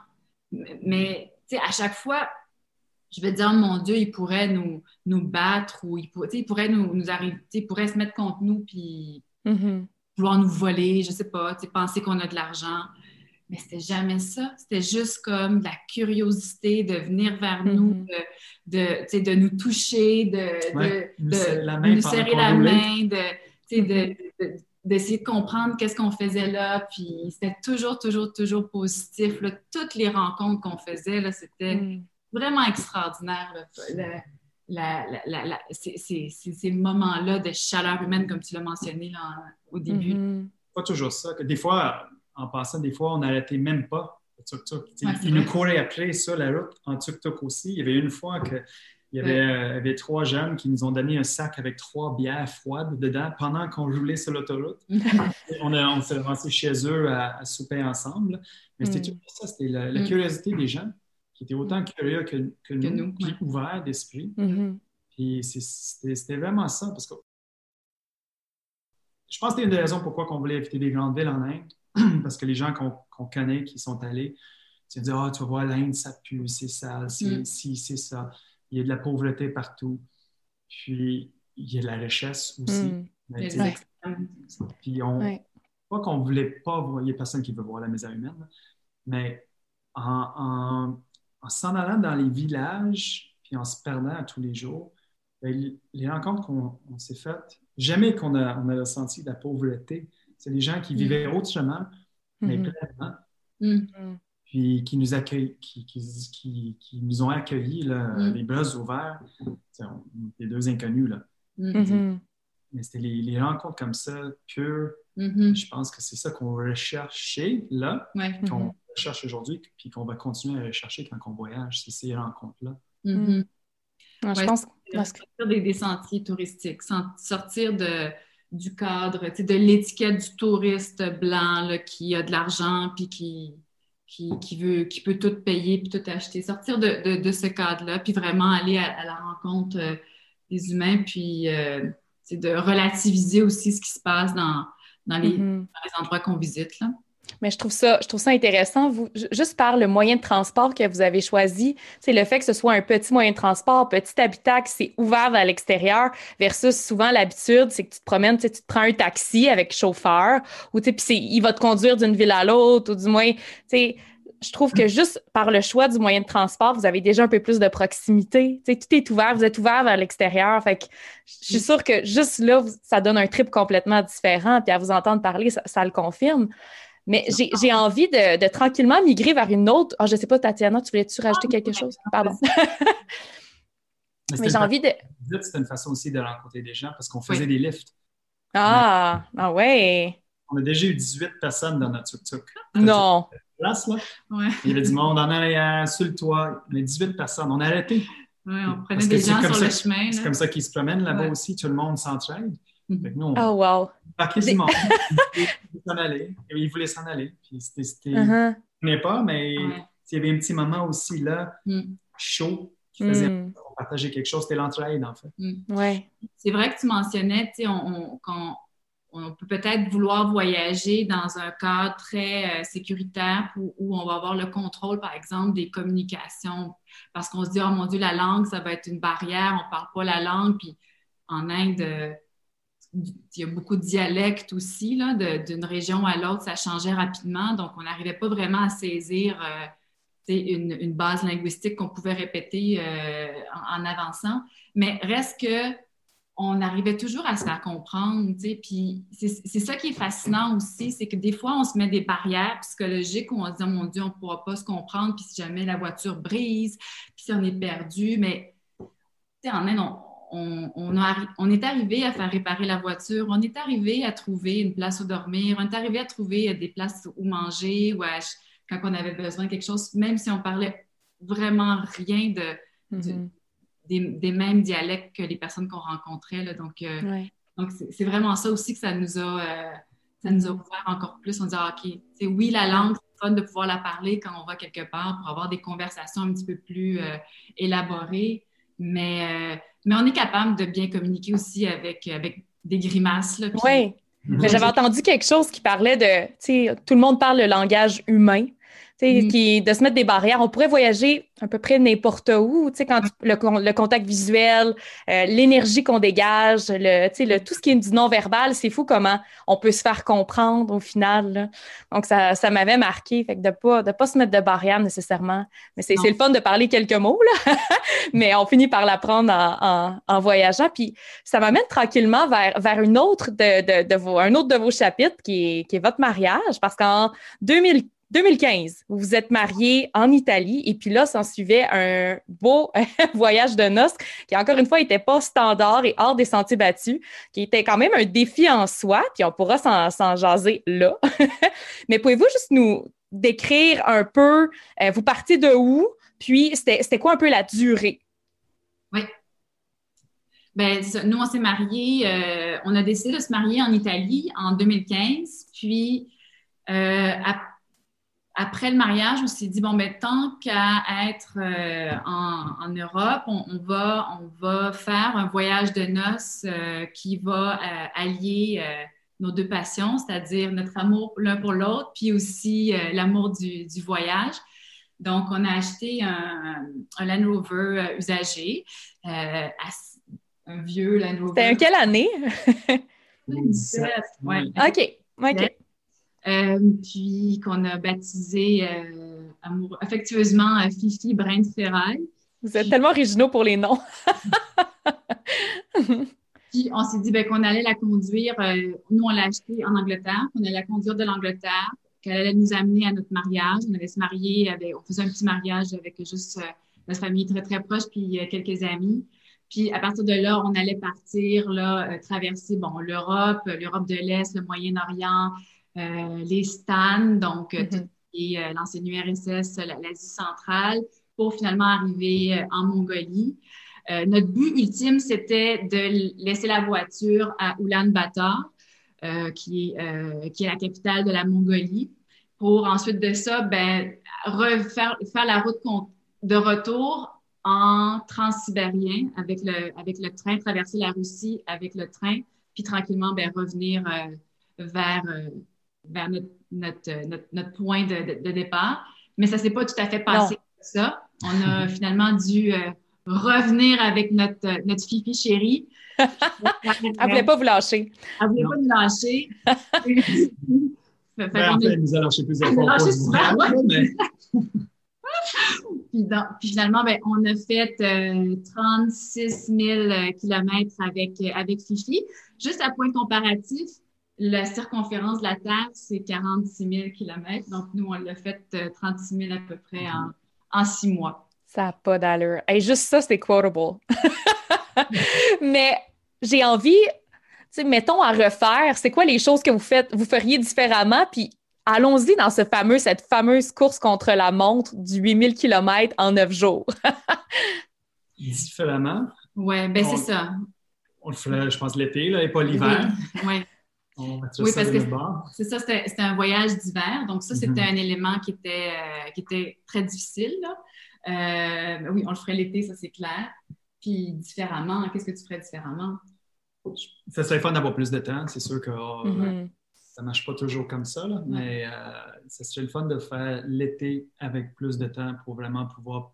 Mais, à chaque fois, je vais dire, mon Dieu, il pourrait nous, nous battre ou il, pourrait, il pourrait nous, nous arriver, il pourrait se mettre contre nous puis mm-hmm. vouloir nous voler, je sais pas, penser qu'on a de l'argent. Mais c'était jamais ça. C'était juste comme la curiosité de venir vers nous, mm-hmm. de, de, nous toucher, de, de, nous serrer la main, de, d'essayer de comprendre qu'est-ce qu'on faisait là. Puis c'était toujours, toujours, toujours positif. Toutes les rencontres qu'on faisait, là, c'était mm. vraiment extraordinaire. ces, moments-là de chaleur humaine, comme tu l'as mentionné au début. Pas toujours ça. Des fois, en passant, des fois, on n'arrêtait même pas le tuk-tuk. il nous courait après sur la route en tuk-tuk aussi. Il y avait une fois que il y avait, trois jeunes qui nous ont donné un sac avec trois bières froides dedans pendant qu'on roulait sur l'autoroute. on, on s'est avancé chez eux à, souper ensemble. Mais c'était mm. ça, c'était la, mm. curiosité des gens qui étaient autant curieux que, que, nous, qui ouverts d'esprit. Puis c'était vraiment ça, parce que je pense que c'était une des raisons pourquoi on voulait éviter des grandes villes en Inde parce que les gens qu'on connaît qui sont allés, tu dis, ah, tu vas voir, l'Inde, ça pue, c'est sale, c'est mm. c'est ça. Il y a de la pauvreté partout. Puis, il y a de la richesse aussi. Mm. Puis on, pas qu'on voulait pas voir, il y a personne qui veut voir la misère humaine, mais en, s'en allant dans les villages, puis en se perdant tous les jours, ben, les rencontres qu'on s'est faites, jamais qu'on a, on a ressenti de la pauvreté. C'est des gens qui mm. vivaient autrement, mais mm-hmm. pleinement. Mm. Puis qui nous, accueillent, qui, qui, qui, nous ont accueillis, là, mm. les bras ouverts. Les deux inconnus, là. Mm-hmm. Mais c'était les, les, rencontres comme ça, pures. Mm-hmm. Je pense que c'est ça qu'on recherchait là, qu'on recherche aujourd'hui, puis qu'on va continuer à rechercher quand on voyage, c'est ces rencontres-là. je pense sortir des, des, sentiers touristiques, sortir de, du cadre, de l'étiquette du touriste blanc qui a de l'argent puis qui, qui, veut, qui peut tout payer puis tout acheter. Sortir de, de, ce cadre-là, puis vraiment aller à, la rencontre euh, des humains, puis euh, de relativiser aussi ce qui se passe dans, dans, les, mm-hmm. dans les endroits qu'on visite. Là. Mais je trouve ça, je trouve ça intéressant, juste par le moyen de transport que vous avez choisi, c'est le fait que ce soit un petit moyen de transport, petit habitat qui s'est ouvert vers l'extérieur, versus souvent l'habitude, c'est que tu te promènes, tu te prends un taxi avec chauffeur, ou puis il va te conduire d'une ville à l'autre, ou du moins, tu sais, je trouve que juste par le choix du moyen de transport, vous avez déjà un peu plus de proximité. sais, tout est ouvert, vous êtes ouvert vers l'extérieur. Fait que je suis sûre que juste là, ça donne un trip complètement différent. Puis à vous entendre parler, ça le confirme. Mais j'ai envie de, tranquillement migrer vers une autre. Ah, je ne sais pas, Tatiana, tu voulais-tu rajouter quelque chose? Pardon. Mais, j'ai envie de. C'était une façon aussi de rencontrer des gens parce qu'on faisait des lifts. Ah, ah ouais. On a déjà eu 18 personnes dans notre tuk-tuk. Non. Place, là? Ouais. Il y avait du monde en arrière, sur le toit. On 18 personnes. On a arrêté. Oui, on prenait des gens sur le chemin. C'est comme ça qu'ils se promènent là-bas aussi. Tout le monde s'entraide. Fait nous, on oh, wow. quasiment. il voulait s'en aller. Il voulait s'en aller. Puis c'était. Uh -huh. pas, mais il y avait un petit moment aussi là, mm. chaud, qui faisait mm. partager quelque chose. C'était l'entraide, en fait. Mm. Ouais. C'est vrai que tu mentionnais, tu sais, on, quand on peut peut-être vouloir voyager dans un cadre très euh, sécuritaire où, où, on va avoir le contrôle, par exemple, des communications. Parce qu'on se dit, oh mon Dieu, la langue, ça va être une barrière, on ne parle pas la langue. Puis en Inde, euh, il y a beaucoup de dialectes aussi, d'une région à l'autre, ça changeait rapidement, donc on n'arrivait pas vraiment à saisir euh, une, une, base linguistique qu'on pouvait répéter euh, en, avançant. Mais reste que on arrivait toujours à se faire comprendre, puis c'est ça qui est fascinant aussi, c'est que des fois, on se met des barrières psychologiques où on se dit, oh mon Dieu, on ne pourra pas se comprendre, puis si jamais la voiture brise, puis si on est perdu, mais en Inde, on, on, est arrivé à faire réparer la voiture, on est arrivé à trouver une place où dormir, on est arrivé à trouver des places où manger, ou quand on avait besoin de quelque chose, même si on parlait vraiment rien de, mm-hmm. des, mêmes dialectes que les personnes qu'on rencontrait. Donc, euh, donc c'est vraiment ça aussi que ça nous a, euh, ça nous a ouvert encore plus. On dit, ah, OK, oui, la langue, c'est fun de pouvoir la parler quand on va quelque part pour avoir des conversations un petit peu plus euh, élaborées, mais mais on est capable de bien communiquer aussi avec, avec des grimaces. Là, Oui. J'avais entendu quelque chose qui parlait de, tu sais, tout le monde parle le langage humain. Mm. qui, de se mettre des barrières. On pourrait voyager à peu près n'importe où, quand le, le, contact visuel, euh, l'énergie qu'on dégage, le, le, tout ce qui est du non-verbal, c'est fou comment on peut se faire comprendre au final. Donc, ça, ça m'avait marqué, fait que de ne pas, de pas se mettre de barrières nécessairement. Mais c'est le fun de parler quelques mots, là. mais on finit par l'apprendre en, en, voyageant. Puis ça m'amène tranquillement vers, vers une autre de, de, de vos, un autre de vos chapitres qui est, qui est votre mariage, parce qu'en 2000 2015, vous vous êtes marié en Italie et puis là, s'en suivait un beau voyage de noces qui, encore une fois, n'était pas standard et hors des sentiers battus, qui était quand même un défi en soi, puis on pourra s'en jaser là. Mais pouvez-vous juste nous décrire un peu, euh, vous partez de où, puis c'était quoi un peu la durée? Oui. Ben, nous, on s'est mariés, euh, on a décidé de se marier en Italie en 2015, puis euh, après le mariage, on s'est dit, bon, ben, tant qu'à être euh, en, Europe, on, va, on va faire un voyage de noces euh, qui va euh, allier nos deux passions, c'est-à-dire notre amour l'un pour l'autre, puis aussi l'amour du, voyage. Donc, on a acheté un, Land Rover usagé, un vieux Land Rover. C'était quelle année? 2017. Ouais. OK. OK. Euh, puis qu'on a baptisé euh, amour- affectueusement euh, Fifi Brin de Ferraille. Vous êtes tellement originaux pour les noms. Puis on s'est dit ben, qu'on allait la conduire, nous on l'a acheté en Angleterre, qu'on allait la conduire de l'Angleterre, qu'elle allait nous amener à notre mariage. On allait se marier, avec, on faisait un petit mariage avec juste notre famille très très proche, puis quelques amis. Puis à partir de là, on allait partir, là, euh, traverser bon, l'Europe, l'Europe de l'Est, le Moyen-Orient, euh, les STAN, donc euh, ce qui est euh, l'ancienne URSS, la- l'Asie centrale, pour finalement arriver euh, en Mongolie. Euh, notre but ultime, c'était de laisser la voiture à Ulaanbaatar, euh, qui, est, euh, qui est la capitale de la Mongolie, pour ensuite de ça, ben, refaire faire la route de retour en transsibérien avec le, avec le train, traverser la Russie avec le train, puis tranquillement ben, revenir euh, vers, euh, vers notre, notre, euh, notre, notre point de, de- de départ. Mais ça s'est pas tout à fait passé comme ça. On a finalement dû euh, revenir avec notre, euh, notre fifi chérie. Elle voulait pas vous lâcher. Elle voulait Non. pas nous lâcher. Fait- fait Ben, en a- fait, elle nous a lâché plusieurs Elle nous a fois. Puis, dans- puis finalement, ben, on a fait euh, 36 000 kilomètres avec, euh, avec Fifi. Juste à point comparatif, la circonférence de la Terre, c'est 46 000 kilomètres. Donc, nous, on l'a fait euh, 36 000 à peu près en, en six mois. Ça n'a pas d'allure. Et juste ça, c'est quotable. Mais j'ai envie, tu sais, mettons à refaire, c'est quoi les choses que vous faites, vous feriez différemment? Puis allons-y dans ce fameux, cette fameuse course contre la montre du 8000 km en neuf jours. différemment, Ouais, ben c'est ça. on le ferait, je pense, l'été, là, et pas l'hiver. Oui, ouais. On va Oui, parce que-. C'est ça, c'était un voyage d'hiver. Donc, ça, c'était Mhm. un élément qui était, euh, qui était très difficile. là. Euh, mais oui, on le ferait l'été, ça, c'est clair. Puis, différemment, qu'est-ce que tu ferais différemment? Ça serait fun d'avoir plus de temps. C'est sûr que oh, Mhm. ça marche pas toujours comme ça, là, mais euh, ça serait le fun de faire l'été avec plus de temps pour vraiment pouvoir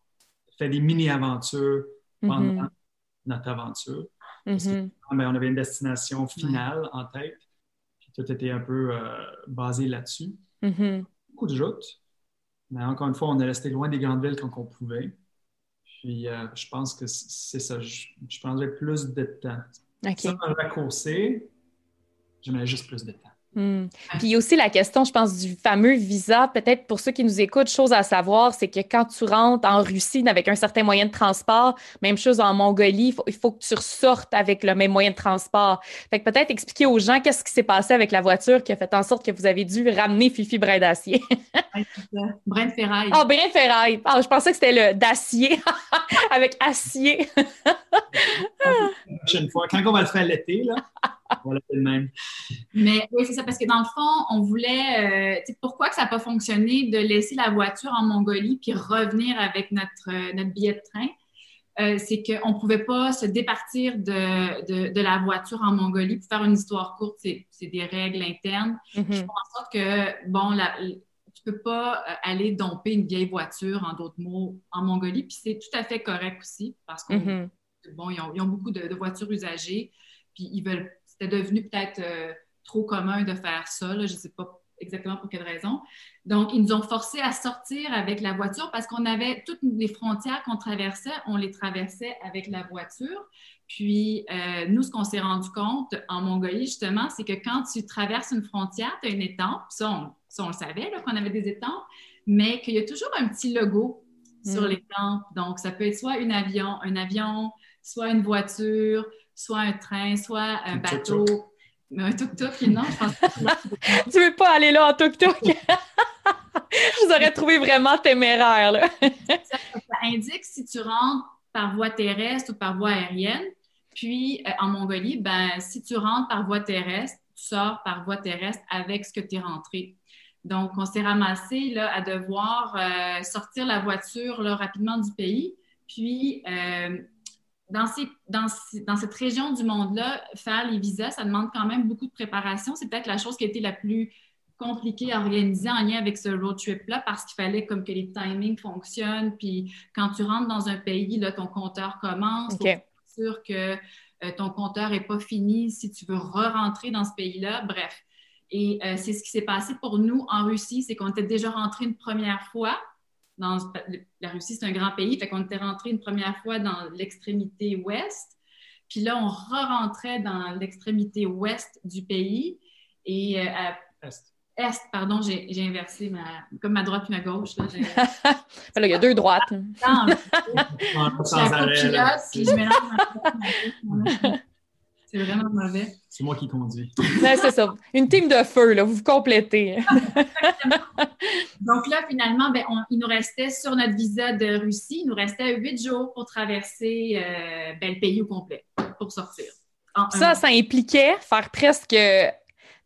faire des mini-aventures pendant Mhm. notre aventure. Mhm. Ah, ben, on avait une destination finale en tête, tout était un peu euh, basé là-dessus. Mhm. Beaucoup de joutes, mais encore une fois, on est resté loin des grandes villes quand on pouvait. Puis euh, je pense que c'est ça, je, je prendrais plus de temps. OK. Ça, un raccourci, j'aimerais juste plus de temps. Hmm. Puis il y a aussi la question, je pense, du fameux visa. Peut-être pour ceux qui nous écoutent, chose à savoir, c'est que quand tu rentres en Russie avec un certain moyen de transport, même chose en Mongolie, il faut, il faut que tu ressortes avec le même moyen de transport. Fait que peut-être expliquer aux gens qu'est-ce qui s'est passé avec la voiture qui a fait en sorte que vous avez dû ramener Fifi Brin d'acier. Brin de ferraille. Ah, Brin Ferraille. Ah, je pensais que c'était le d'acier avec acier. La prochaine fois, quand on va le faire l'été, là, le faire de même. Mais oui, c'est ça, parce que dans le fond, on voulait. euh, pourquoi que ça n'a pas fonctionné de laisser la voiture en Mongolie puis revenir avec notre, euh, notre billet de train? Euh, c'est qu'on ne pouvait pas se départir de, de, de la voiture en Mongolie. Pour faire une histoire courte, c'est c'est des règles internes. Mhm. Je fais en sorte que, bon, la- tu peux pas aller domper une vieille voiture, en d'autres mots, en Mongolie. Puis c'est tout à fait correct aussi, parce qu'on Mhm. bon, ils ont, ils ont beaucoup de, de voitures usagées, puis ils veulent. C'était devenu peut-être euh, trop commun de faire ça. là, je ne sais pas exactement pour quelle raison. Donc, ils nous ont forcés à sortir avec la voiture parce qu'on avait toutes les frontières qu'on traversait, on les traversait avec la voiture. Puis, euh, nous, ce qu'on s'est rendu compte en Mongolie, justement, c'est que quand tu traverses une frontière, tu as une étampe. Ça, on, ça, on le savait, qu'on avait des étampes, mais qu'il y a toujours un petit logo sur Mm. l'étampe. Donc, ça peut être soit un avion, un avion, soit une voiture, soit un train, soit un bateau. Mais un tuk-tuk, non, je pense pas. Tu veux pas aller là en tuk-tuk? je vous aurais trouvé vraiment téméraire, là. ça indique si tu rentres par voie terrestre ou par voie aérienne. Puis, euh, en Mongolie, ben, si tu rentres par voie terrestre, tu sors par voie terrestre avec ce que tu es rentré. Donc, on s'est ramassé là, à devoir euh, sortir la voiture là, rapidement du pays. Puis, euh, dans, ces, dans, ces- dans cette région du monde-là, faire les visas, ça demande quand même beaucoup de préparation. C'est peut-être la chose qui a été la plus compliquée à organiser en lien avec ce road trip-là parce qu'il fallait comme que les timings fonctionnent. Puis quand tu rentres dans un pays, là, ton compteur commence. OK. Faut être sûr que euh, ton compteur n'est pas fini, si tu veux re-rentrer dans ce pays-là, bref. Et euh, c'est ce qui s'est passé pour nous en Russie, c'est qu'on était déjà rentré une première fois. Dans, la Russie, c'est un grand pays, fait qu'on était rentré une première fois dans l'extrémité ouest. Puis là, on re-rentrait dans l'extrémité ouest du pays. Et euh, à, est, pardon, j'ai inversé ma, comme ma droite et ma gauche. Là, il y a deux droites. C'est vraiment mauvais. C'est moi qui conduis. c'est ça. Une team de feu, là, vous vous complétez. Donc là, finalement, ben, il nous restait sur notre visa de Russie, il nous restait huit jours pour traverser euh, ben, le pays au complet, pour sortir. ça, ça impliquait faire presque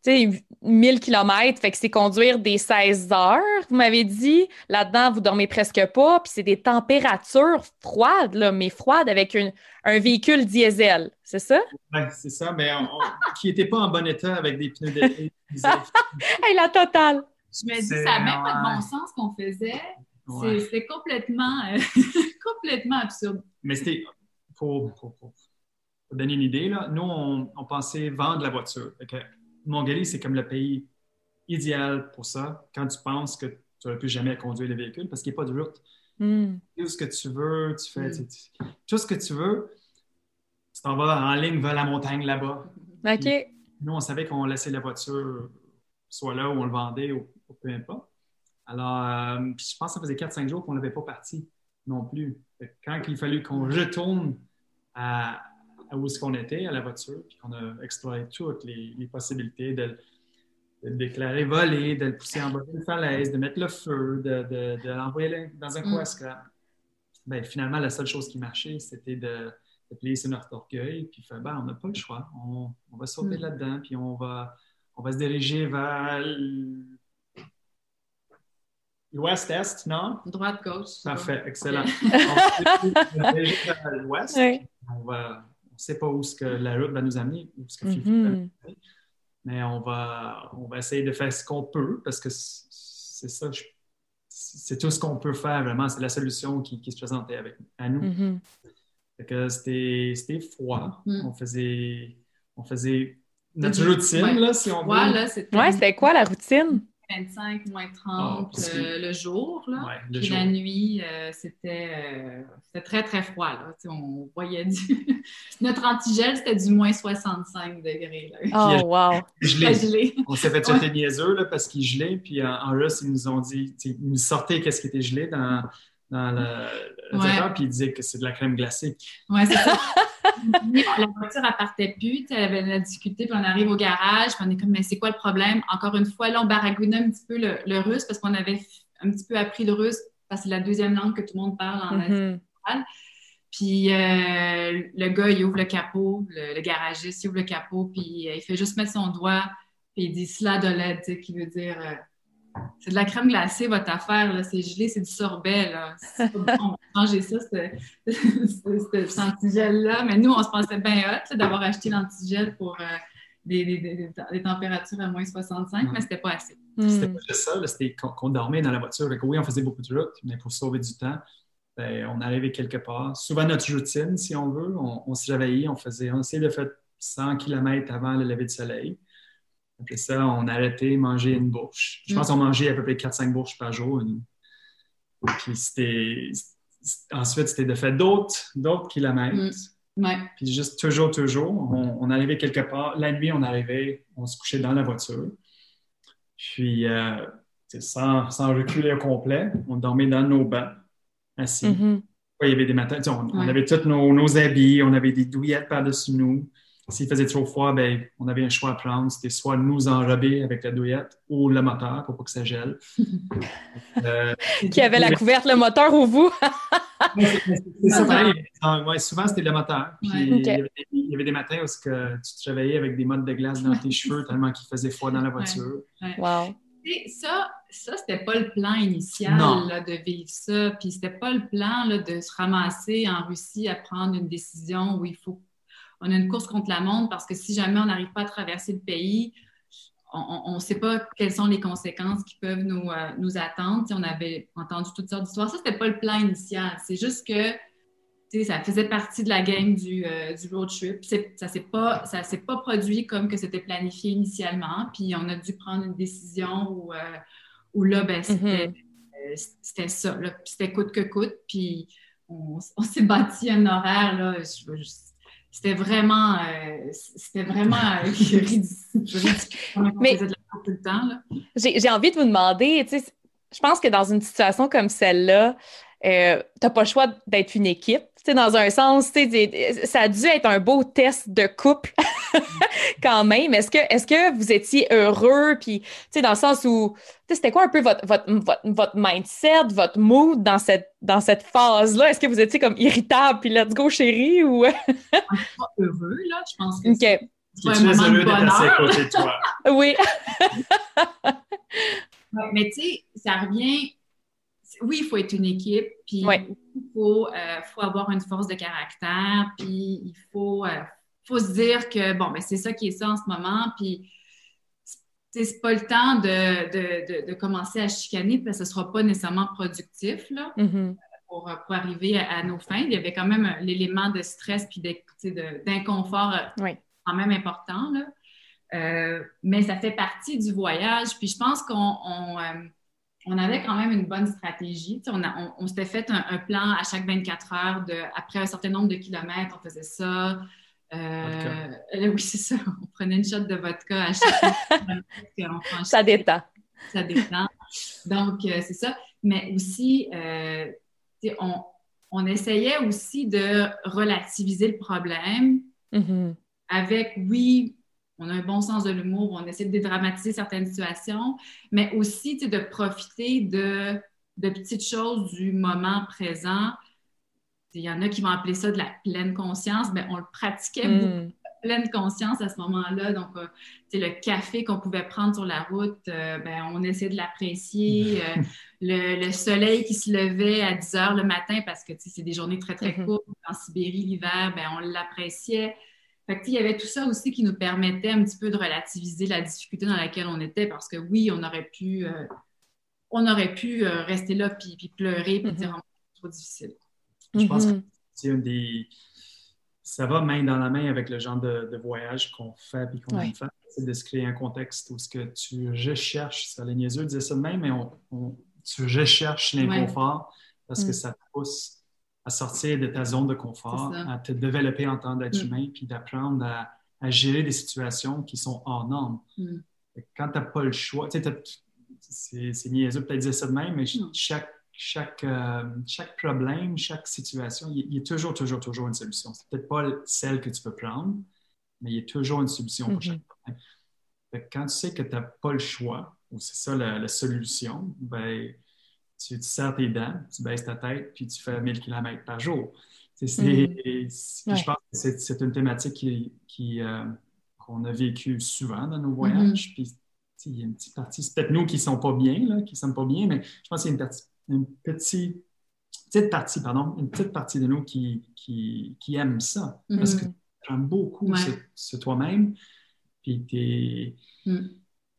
1000 km, fait que c'est conduire des 16 heures, vous m'avez dit. Là-dedans, vous dormez presque pas, puis c'est des températures froides, là, mais froides avec un véhicule diesel, c'est ça? Oui, c'est ça, mais qui n'était pas en bon état avec des pneus de diesel. hey, la totale! Je me dis, ça n'a même pas de bon sens qu'on faisait. C'est complètement, euh, complètement absurde. Mais c'était, pour, donner une idée, là, nous, on, on pensait vendre la voiture. Mongolie, c'est comme le pays idéal pour ça quand tu penses que tu n'auras plus jamais à conduire le véhicule parce qu'il n'y a pas de route. Hmm. Tout ce que tu veux, tu fais. tout ce que tu veux, tu t'en vas en ligne vers la montagne là-bas. OK. nous, on savait qu'on laissait la voiture soit là où on le vendait ou, peu importe. Alors, euh, je pense que ça faisait 4-5 jours qu'on n'avait pas parti non plus. Quand il fallu qu'on retourne à, où est-ce qu'on était à la voiture, puis on a exploré toutes les, possibilités de, le déclarer volé, de le pousser en bas d'une falaise, de mettre le feu, de, l'envoyer dans un coin mm. Ben, finalement, la seule chose qui marchait, c'était de, de plier sur notre orgueil, puis faire, ben, on n'a pas le choix, on, va sauter mm. là-dedans, puis on va, on va se diriger vers l'ouest-est, non? Droite-gauche. Parfait, excellent. on va se diriger vers l'ouest, on va sait pas où ce que la route va nous amener, où ce que mm-hmm. Mais on va, on va essayer de faire ce qu'on peut parce que c'est ça, c'est tout ce qu'on peut faire vraiment. C'est la solution qui, se présentait avec, à nous. Mm-hmm. c'était froid. Mm. On faisait, on faisait notre routine, là, si on veut. Ouais, c'était quoi la routine? 25, moins 30 ah, euh, le jour. Là. Puis la nuit, euh, c'était, euh, c'était très, très froid. Là. On voyait du... Notre antigel, c'était du moins 65 degrés. Là. Oh, wow! Gelé. On s'est fait jeter niaiseux là, parce qu'il gelait. Puis en, russe, ils nous ont dit, ils nous sortaient qu'est-ce qui était gelé dans, dans le, le puis ils disaient que c'est de la crème glacée. Oui, c'est ça. la voiture, elle partait plus, elle avait la difficulté, puis on arrive au garage, puis on est comme, mais c'est quoi le problème? Encore une fois, là, on baragouinait un petit peu le, russe parce qu'on avait un petit peu appris le russe parce que c'est la deuxième langue que tout le monde parle en mm Puis euh, le gars, il ouvre le capot, le, garagiste, il ouvre le capot, puis euh, il fait juste mettre son doigt, puis il dit sladolette, qui veut dire euh, c'est de la crème glacée, votre affaire, c'est gelé, c'est du sorbet, là. C'est pas bon, manger ça, cet antigel-là. Mais nous, on se pensait bien hot d'avoir acheté l'antigel pour euh, des, températures à moins 65, mais c'était pas assez. C'était pas juste ça, c'était qu'on dormait dans la voiture. oui, on faisait beaucoup de route, mais pour sauver du temps, ben, on arrivait quelque part. Souvent, notre routine, si on veut, on, se réveillait, on faisait, on essayait de faire 100 km avant le lever du soleil. Après ça, on a arrêté de manger une bourse. Je pense qu'on mangeait à peu près 4-5 bourses par jour. Puis c'était... Ensuite, c'était de faire d'autres, d'autres kilomètres. Mm. Puis juste toujours, toujours, on, arrivait quelque part. La nuit, on arrivait, on se couchait dans la voiture. Puis, euh, sans, sans, reculer au complet, on dormait dans nos bancs, assis. Mm-hmm. Il y avait des matins, on, avait tous nos, nos, habits, on avait des douillettes par-dessus nous. S'il faisait trop froid, ben, on avait un choix à prendre. C'était soit nous enrober avec la douillette ou le moteur pour pas que ça gèle. Euh, Qui avait la couverte, le moteur ou vous? c'est ça, ouais, souvent, c'était le moteur. Puis, il, y avait, des matins où que tu te réveillais avec des mottes de glace dans tes cheveux tellement qu'il faisait froid dans la voiture. Wow. ça, ça c'était pas le plan initial de vivre ça. Puis c'était pas le plan là, de se ramasser en Russie à prendre une décision où il faut on a une course contre la montre parce que si jamais on n'arrive pas à traverser le pays, on ne sait pas quelles sont les conséquences qui peuvent nous, euh, attendre. on avait entendu toutes sortes d'histoires. Ça, ce n'était pas le plan initial. C'est juste que ça faisait partie de la game du, euh, du road trip. Ça ne s'est pas, pas produit comme que c'était planifié initialement. Puis on a dû prendre une décision où, euh, où là, ben, c'était, mm-hmm. c'était ça. c'était coûte que coûte. Puis on, s'est bâti un horaire. Là, c'était vraiment, c'était vraiment ridicule. Mais j'ai envie de vous demander, je pense que dans une situation comme celle-là, euh, tu n'as pas le choix d'être une équipe. dans un sens, ça a dû être un beau test de couple quand même. Est-ce que, est que vous étiez heureux? Puis, dans le sens où, c'était quoi un peu votre, votre, votre, mindset, votre mood dans cette, dans cette phase-là? Est-ce que vous étiez comme irritable, puis let's go, chérie? Ou... pas heureux, là. Je pense que okay. c'est un moment de bonheur. toi. oui. mais tu sais, ça revient oui, il faut être une équipe, puis il faut, euh, faut, avoir une force de caractère, puis il faut, euh, faut se dire que, bon, ben, c'est ça qui est ça en ce moment, puis c'est pas le temps de, de, de, commencer à chicaner, parce que ce sera pas nécessairement productif, là, mm-hmm. pour, pour, arriver à, nos fins. Il y avait quand même l'élément de stress puis d'inconfort euh, quand même important, là. mais ça fait partie du voyage, puis je pense qu'on on avait quand même une bonne stratégie. on, on, s'était fait un, plan à chaque 24 heures. De, après un certain nombre de kilomètres, on faisait ça. Euh, oui, c'est ça. On prenait une shot de vodka à chaque fois. ça détend. Ça détend. Donc, euh, c'est ça. Mais aussi, euh, on, on, essayait aussi de relativiser le problème mm-hmm. avec, oui, on a un bon sens de l'humour, on essaie de dédramatiser certaines situations, mais aussi de profiter de, de, petites choses du moment présent. Il y en a qui vont appeler ça de la pleine conscience, mais on le pratiquait hmm. beaucoup, pleine conscience à ce moment-là. Donc, euh, le café qu'on pouvait prendre sur la route, euh, ben, on essayait de l'apprécier. Euh, le, soleil qui se levait à 10 heures le matin, parce que c'est des journées très, très mm-hmm. courtes. En Sibérie, l'hiver, ben, on l'appréciait il y avait tout ça aussi qui nous permettait un petit peu de relativiser la difficulté dans laquelle on était parce que oui, on aurait pu, euh, on aurait pu euh, rester là puis, pleurer puis dire mm-hmm. oh, c'est trop difficile. Je pense que mm-hmm. c'est une des. Ça va main dans la main avec le genre de, voyage qu'on fait et qu'on aime faire. C'est de se créer un contexte où ce que tu recherches, ça les niaiseux disaient ça de même, mais on, tu recherches l'inconfort parce que mm. ça te pousse à sortir de ta zone de confort, à te développer en tant d'être mm. humain, puis d'apprendre à, gérer des situations qui sont hors normes. Mm. Quand tu n'as pas le choix, c'est niaiseux peut-être dire ça de même, mais chaque, chaque, euh, chaque problème, chaque situation, il, y a toujours, toujours, toujours une solution. C'est peut-être pas celle que tu peux prendre, mais il y a toujours une solution pour chaque mm-hmm. problème. quand tu sais que tu n'as pas le choix, ou c'est ça la, la solution, ben, tu, tu serres tes dents, tu baisses ta tête, puis tu fais 1000 km par jour. Mm. Je pense que c'est une thématique qui, qui euh, qu'on a vécu souvent dans nos voyages. Mm-hmm. Puis, il y a une petite partie, c'est peut-être nous qui ne sommes pas bien, là, qui ne sommes pas bien, mais je pense qu'il y a une, petite, petite partie, pardon, une petite partie de nous qui, qui, qui aime ça. Parce que mm-hmm. tu aimes beaucoup ce, toi-même. Puis tu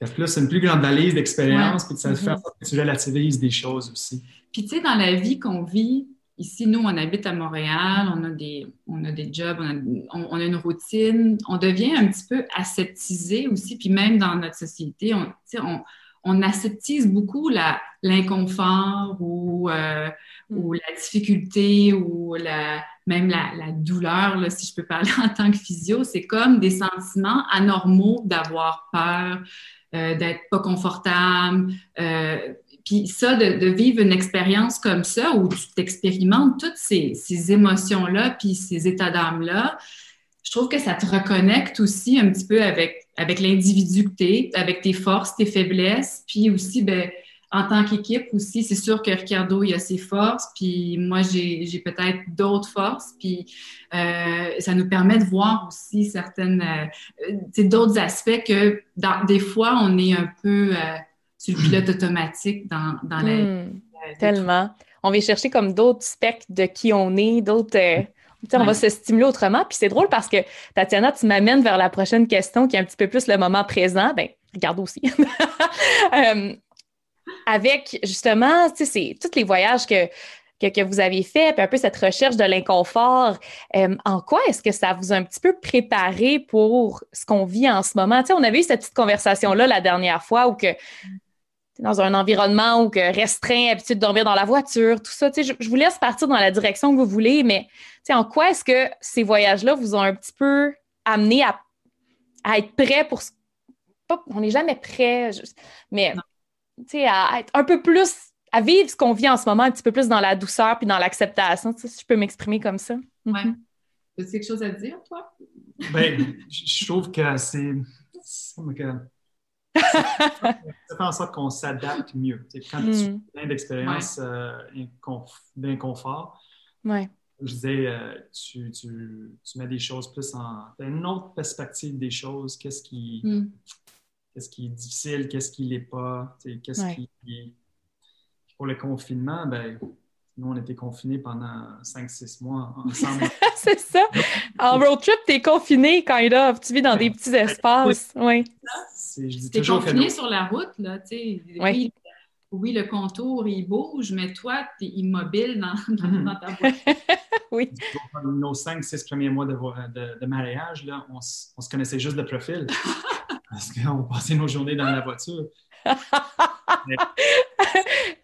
Mm. Là, c'est une plus grande valise d'expérience, puis ça fait mm-hmm. que tu relativises des choses aussi. Puis, tu sais, dans la vie qu'on vit, ici, nous, on habite à Montréal, on a des, on a des jobs, on a, une routine, on devient un petit peu aseptisé aussi, puis même dans notre société, on, on, on aseptise beaucoup l'inconfort ou, euh, mm. ou la difficulté ou la, même la, la, douleur, là, si je peux parler en tant que physio, c'est comme des sentiments anormaux d'avoir peur, euh, d'être pas confortable. Euh, puis ça, de, vivre une expérience comme ça où tu t'expérimentes toutes ces, ces émotions-là, puis ces états d'âme-là, je trouve que ça te reconnecte aussi un petit peu avec, avec l'individu avec tes forces, tes faiblesses, puis aussi, ben, en tant qu'équipe aussi, c'est sûr que Ricardo, il a ses forces, puis moi, j'ai peut-être d'autres forces, puis euh, ça nous permet de voir aussi certaines, euh, d'autres aspects que dans, des fois, on est un peu euh, sur le pilote automatique dans, dans la... Hmm, tellement. On va chercher comme d'autres specs de qui on est, d'autres... On va se stimuler autrement. Puis c'est drôle parce que, Tatiana, tu m'amènes vers la prochaine question qui est un petit peu plus le moment présent. Ben, regarde aussi. avec justement, tu sais, tous les voyages que que, vous avez fait, puis un peu cette recherche de l'inconfort, euh, en quoi est-ce que ça vous a un petit peu préparé pour ce qu'on vit en ce moment? Tu sais, on avait eu cette petite conversation-là la dernière fois où que dans un environnement où que restreint, habitude de dormir dans la voiture, tout ça. Tu sais, je, vous laisse partir dans la direction que vous voulez, mais tu sais, en quoi est-ce que ces voyages-là vous ont un petit peu amené à, être prêt pour ce... on n'est jamais prêt, mais à être un peu plus à vivre ce qu'on vit en ce moment un petit peu plus dans la douceur puis dans l'acceptation, si je peux m'exprimer comme ça. Oui. Mm As quelque chose à dire, toi? Ben, je trouve que c'est. ça fait en sorte qu'on s'adapte mieux. quand tu as mm. plein d'expériences euh, d'inconfort, ouais. je disais, euh, tu, tu, tu, mets des choses plus en. une autre perspective des choses. Qu'est-ce qui, mm. Qu'est-ce qui est difficile, qu'est-ce qui l'est pas, qu'est-ce qui pour le confinement, ben, nous, on était confinés pendant 5-6 mois ensemble. c'est ça. En road trip, tu es confiné, kind of. Tu vis dans des petits espaces. Oui. Tu es confiné sur la route, là. Tu sais. Oui. oui. le contour, il bouge, mais toi, tu es immobile dans, dans, ta voiture. oui. Nos 5-6 premiers mois de, de, mariage, là, on, on, se connaissait juste de profil. parce qu'on passait nos journées dans la voiture.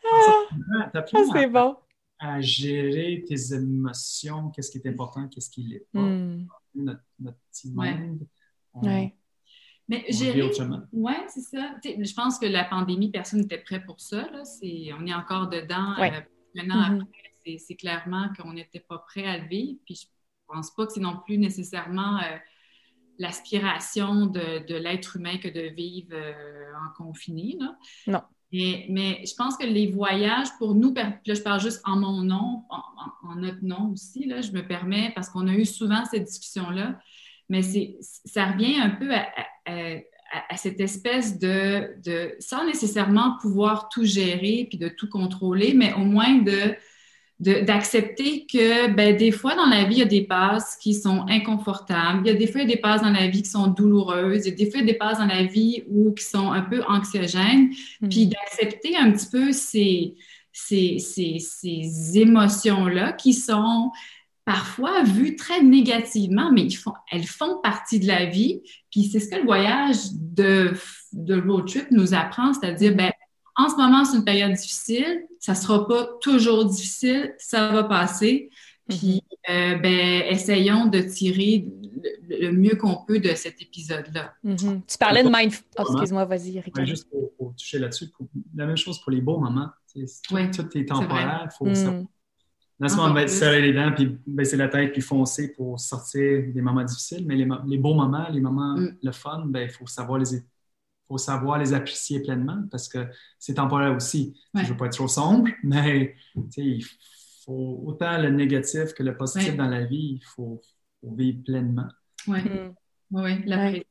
Ah, c'est bon. À gérer tes émotions, qu'est-ce qui est important, qu'est-ce qui l'est pas. Hmm. Notre, petit monde. Mais gérer. Oui, c'est ça. je pense que la pandémie, personne n'était prêt pour ça. Là. on est encore dedans. Euh, maintenant, mm-hmm. après, c'est, clairement qu'on n'était pas prêt à le vivre. Puis je pense pas que c'est non plus nécessairement. Euh, l'aspiration de, l'être humain que de vivre euh, en confiné. Là. Non. Mais, je pense que les voyages, pour nous, là, je parle juste en mon nom, en, notre nom aussi, là, je me permets, parce qu'on a eu souvent cette discussion-là, mais ça revient un peu à, cette espèce de, de, sans nécessairement pouvoir tout gérer puis de tout contrôler, mais au moins de d'accepter que ben, des fois dans la vie, il y a des passes qui sont inconfortables, il y a des fois il y a des passes dans la vie qui sont douloureuses, il y a des fois il y a des passes dans la vie où, qui sont un peu anxiogènes, hmm. puis d'accepter un petit peu ces, ces, ces, ces émotions-là qui sont parfois vues très négativement, mais ils font, elles font partie de la vie. Puis c'est ce que le voyage de, de road trip nous apprend, c'est-à-dire, ben, en ce moment, c'est une période difficile. Ça ne sera pas toujours difficile. Ça va passer. Puis, mhm. euh, ben, essayons de tirer le, mieux qu'on peut de cet épisode-là. Mhm. Tu parlais de mindfulness. Oh, excuse-moi, vas-y, Ricardo. juste pour, toucher là-dessus, la même chose pour les beaux moments. Tout est temporaire. Il faut mm. Dans ce moment, ben, serrer les dents, puis baisser la tête, puis foncer pour sortir des moments difficiles. Mais les, les beaux moments, les moments, mm. le fun, ben, il faut savoir les, faut savoir les apprécier pleinement parce que c'est temporaire aussi. Je ne veux pas être trop sombre, mais il faut autant le négatif que le positif dans la vie, il faut, vivre pleinement. Oui, mm. oui, l'apprécier.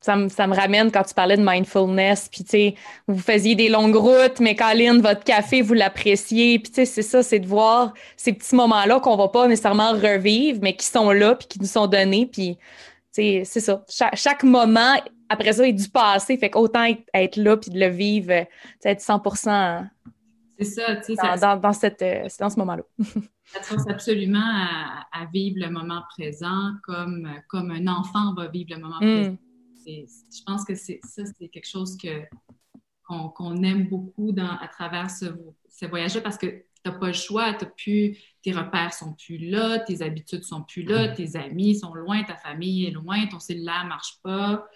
Ça me, ça me, ramène quand tu parlais de mindfulness, puis tu sais, vous faisiez des longues routes, mais Colin, votre café, vous l'appréciez, puis tu sais, c'est ça, c'est de voir ces petits moments-là qu'on va pas nécessairement revivre, mais qui sont là, puis qui nous sont donnés, puis tu sais, c'est ça. chaque moment après ça, est du passé. Fait qu'autant être, là puis de le vivre, être 100 c'est ça, tu sais. Dans, dans, cette, euh, dans ce moment-là. ça te force absolument à, vivre le moment présent comme, comme un enfant va vivre le moment mm. présent. Je pense que c'est ça, c'est quelque chose que, qu'on, aime beaucoup dans, à travers ce, ce voyage-là parce que tu n'as pas le choix, as pu, tes repères sont plus là, tes habitudes sont plus là, mm. tes amis sont loin, ta famille est loin, ton cellulaire ne marche pas.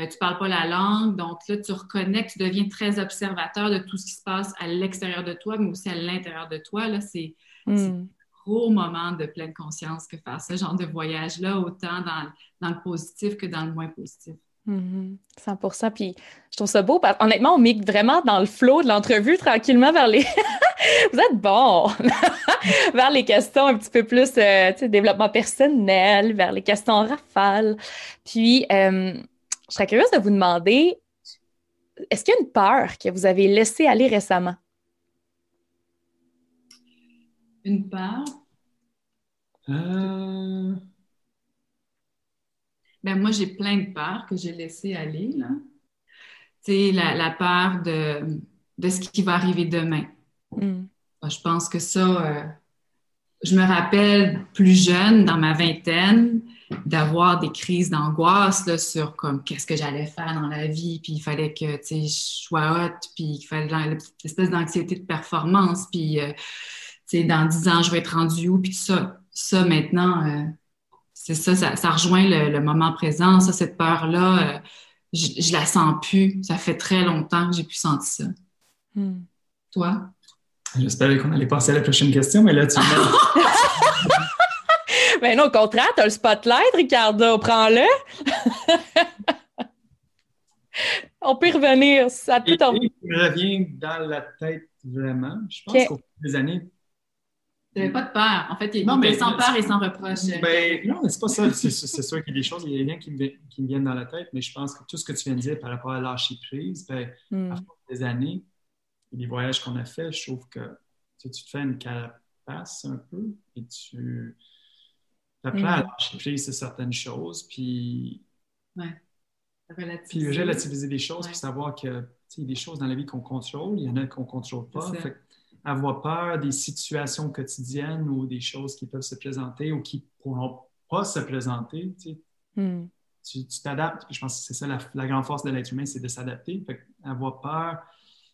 Euh, tu parles pas la langue, donc là, tu reconnais, tu deviens très observateur de tout ce qui se passe à l'extérieur de toi, mais aussi à l'intérieur de toi. Là, c'est hmm. un gros moment de pleine conscience que faire ce genre de voyage-là, autant dans, dans, le positif que dans le moins positif. 100 mm-hmm. Puis je trouve ça beau. Parce, honnêtement, on migue vraiment dans le flot de l'entrevue tranquillement vers les. Vous êtes bon! vers les questions un petit peu plus euh, développement personnel, vers les questions rafales. Puis, euh, je serais curieuse de vous demander, est-ce qu'il y a une peur que vous avez laissée aller récemment? Une peur? Euh... Ben, moi, j'ai plein de peurs que j'ai laissées aller. Là. Tu sais, la, peur de, de, ce qui va arriver demain. Hmm. je pense que ça, euh, je me rappelle plus jeune, dans ma vingtaine, d'avoir des crises d'angoisse sur comme qu'est-ce que j'allais faire dans la vie, puis il fallait que je sois hot, puis il fallait une espèce d'anxiété de performance, puis euh, dans dix ans, je vais être rendu où, puis ça. Ça, maintenant, euh, c'est ça, ça, rejoint le, moment présent. Ça, cette peur-là, euh, je, je, la sens plus. Ça fait très longtemps que j'ai pu sentir ça. Hmm. Toi? J'espérais qu'on allait passer à la prochaine question, mais là, tu Mais non, au contraire, tu as le spotlight, Ricardo, prends-le. On peut revenir. Ça tout en... revient dans la tête vraiment. Je pense qu'au fil des années. Tu n'avais pas de peur. En fait, il est sans peur et sans reproche. Ben, non, mais c'est pas ça. C'est sûr qu'il y a des choses, il y a rien qui me, qui me viennent dans la tête, mais je pense que tout ce que tu viens de dire par rapport à lâcher prise, ben, hmm. à des années, et les voyages qu'on a faits, je trouve que tu, te fais une carapace un peu et tu apprends à mm. lâcher prise sur certaines choses, puis. Ouais. Puis relativiser des choses, puis savoir que il y a des choses dans la vie qu'on contrôle, il y en a qu'on ne contrôle pas. avoir peur des situations quotidiennes ou des choses qui peuvent se présenter ou qui ne pourront pas se présenter, mm. tu t'adaptes. Je pense que c'est ça la, grande force de l'être humain, c'est de s'adapter. Avoir peur,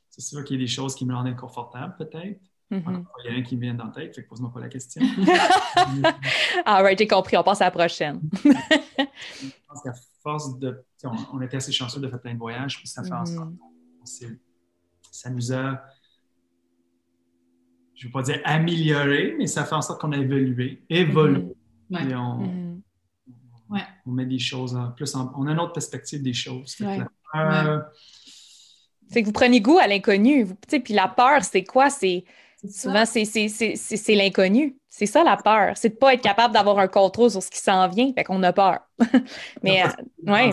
c'est sûr qu'il y a des choses qui me rendent inconfortable, peut-être. Mm-hmm. Il y a rien qui me vient dans la tête, fait que pose-moi pas la question. ah, right, j'ai compris. On passe à la prochaine. je pense qu'à force de. On, on, était assez chanceux de faire plein de voyages, puis ça fait en sorte mm-hmm. ça nous a. Je ne veux pas dire amélioré, mais ça fait en sorte qu'on a évolué, évolué. Mm-hmm. Et on, on, met des choses en plus. on a une autre perspective des choses. C'est que vous prenez goût à l'inconnu. Puis la peur, c'est quoi? C'est souvent c'est l'inconnu. C'est ça la peur. C'est de pas être capable d'avoir un contrôle sur ce qui s'en vient. Fait qu'on a peur. Mais euh, ouais.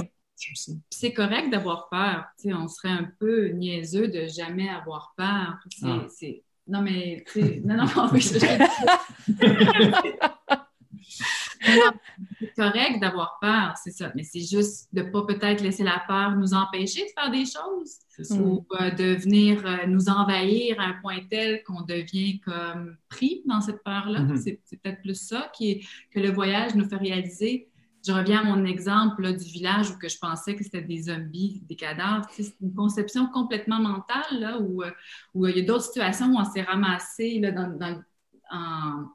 C'est correct d'avoir peur. on serait un peu niaiseux de jamais avoir peur. C'est. Ah. Non, mais, non, non, non, c'est correct d'avoir peur, c'est ça. Mais c'est juste de ne pas peut-être laisser la peur nous empêcher de faire des choses ou euh, de venir euh, nous envahir à un point tel qu'on devient comme pris dans cette peur-là. Mm-hmm. C'est peut-être plus ça qui est, que le voyage nous fait réaliser. Je reviens à mon exemple du village où que je pensais que c'était des zombies, des cadavres. C'est une conception complètement mentale là, où, euh, où il y a d'autres situations où on s'est ramassé là, dans, dans, en,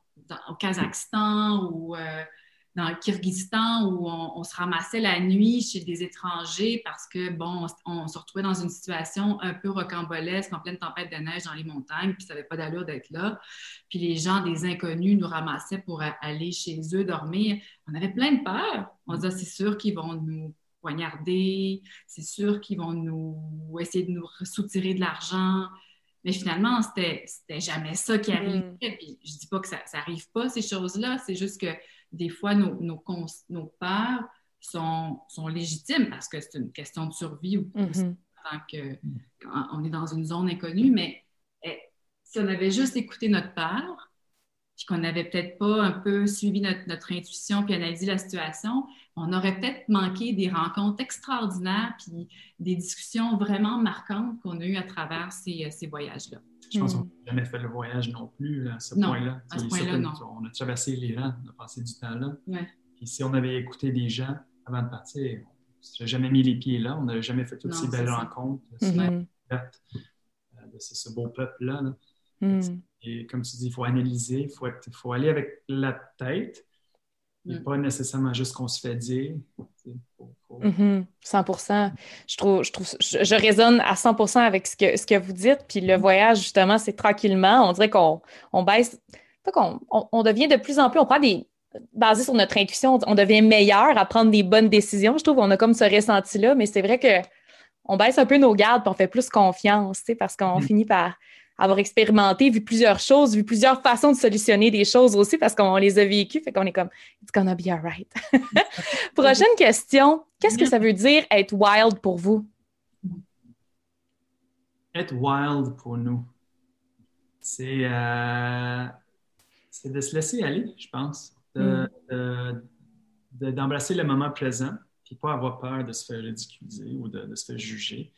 au Kazakhstan ou euh, dans le Kyrgyzstan où on, se ramassait la nuit chez des étrangers parce que, bon, on, se retrouvait dans une situation un peu rocambolesque, en pleine tempête de neige dans les montagnes, puis ça n'avait pas d'allure d'être là. Puis les gens, des inconnus, nous ramassaient pour aller chez eux dormir. On avait plein de peur. On se disait, c'est sûr qu'ils vont nous poignarder, c'est sûr qu'ils vont nous essayer de nous soutirer de l'argent. Mais finalement, c'était, jamais ça qui arrivait. Mm. Puis je dis pas que ça, ça arrive pas, ces choses-là. C'est juste que des fois, nos, nos, nos peurs sont, sont, légitimes parce que c'est une question de survie ou mm-hmm. tant que on est dans une zone inconnue. Mais eh, si on avait juste écouté notre peur, puis qu'on n'avait peut-être pas un peu suivi notre, notre, intuition puis analysé la situation, on aurait peut-être manqué des rencontres extraordinaires puis des discussions vraiment marquantes qu'on a eues à travers ces, ces voyages-là. Je pense qu'on n'a jamais fait le voyage non plus à ce point-là. À ce point-là, non. On a traversé l'Iran, on a passé du temps là. Puis si on avait écouté des gens avant de partir, on n'a jamais mis les pieds là, on n'avait jamais fait toutes ces belles rencontres, mm-hmm. euh, de ce beau peuple-là. Mm. Et comme tu dis, il faut analyser, il faut, faut aller avec la tête, et mm. pas nécessairement juste qu'on se fait dire. 100 mm-hmm. Je trouve, je, trouve je, résonne à 100% avec ce que, ce que vous dites. Puis le voyage, justement, c'est tranquillement. On dirait qu'on on baisse, qu'on on, devient de plus en plus, on prend des, basé sur notre intuition, on devient meilleur à prendre des bonnes décisions. Je trouve qu'on a comme ce ressenti-là, mais c'est vrai que on baisse un peu nos gardes et on fait plus confiance, parce qu'on mm. finit par avoir expérimenté, vu plusieurs choses, vu plusieurs façons de solutionner des choses aussi parce qu'on les a vécues, fait qu'on est comme It's gonna be alright. Prochaine question. Qu'est-ce que ça veut dire être wild pour vous? Être wild pour nous, c'est euh, de se laisser aller, je pense, d'embrasser de, le moment présent, puis pas avoir peur de se faire ridiculiser ou de, de se faire juger.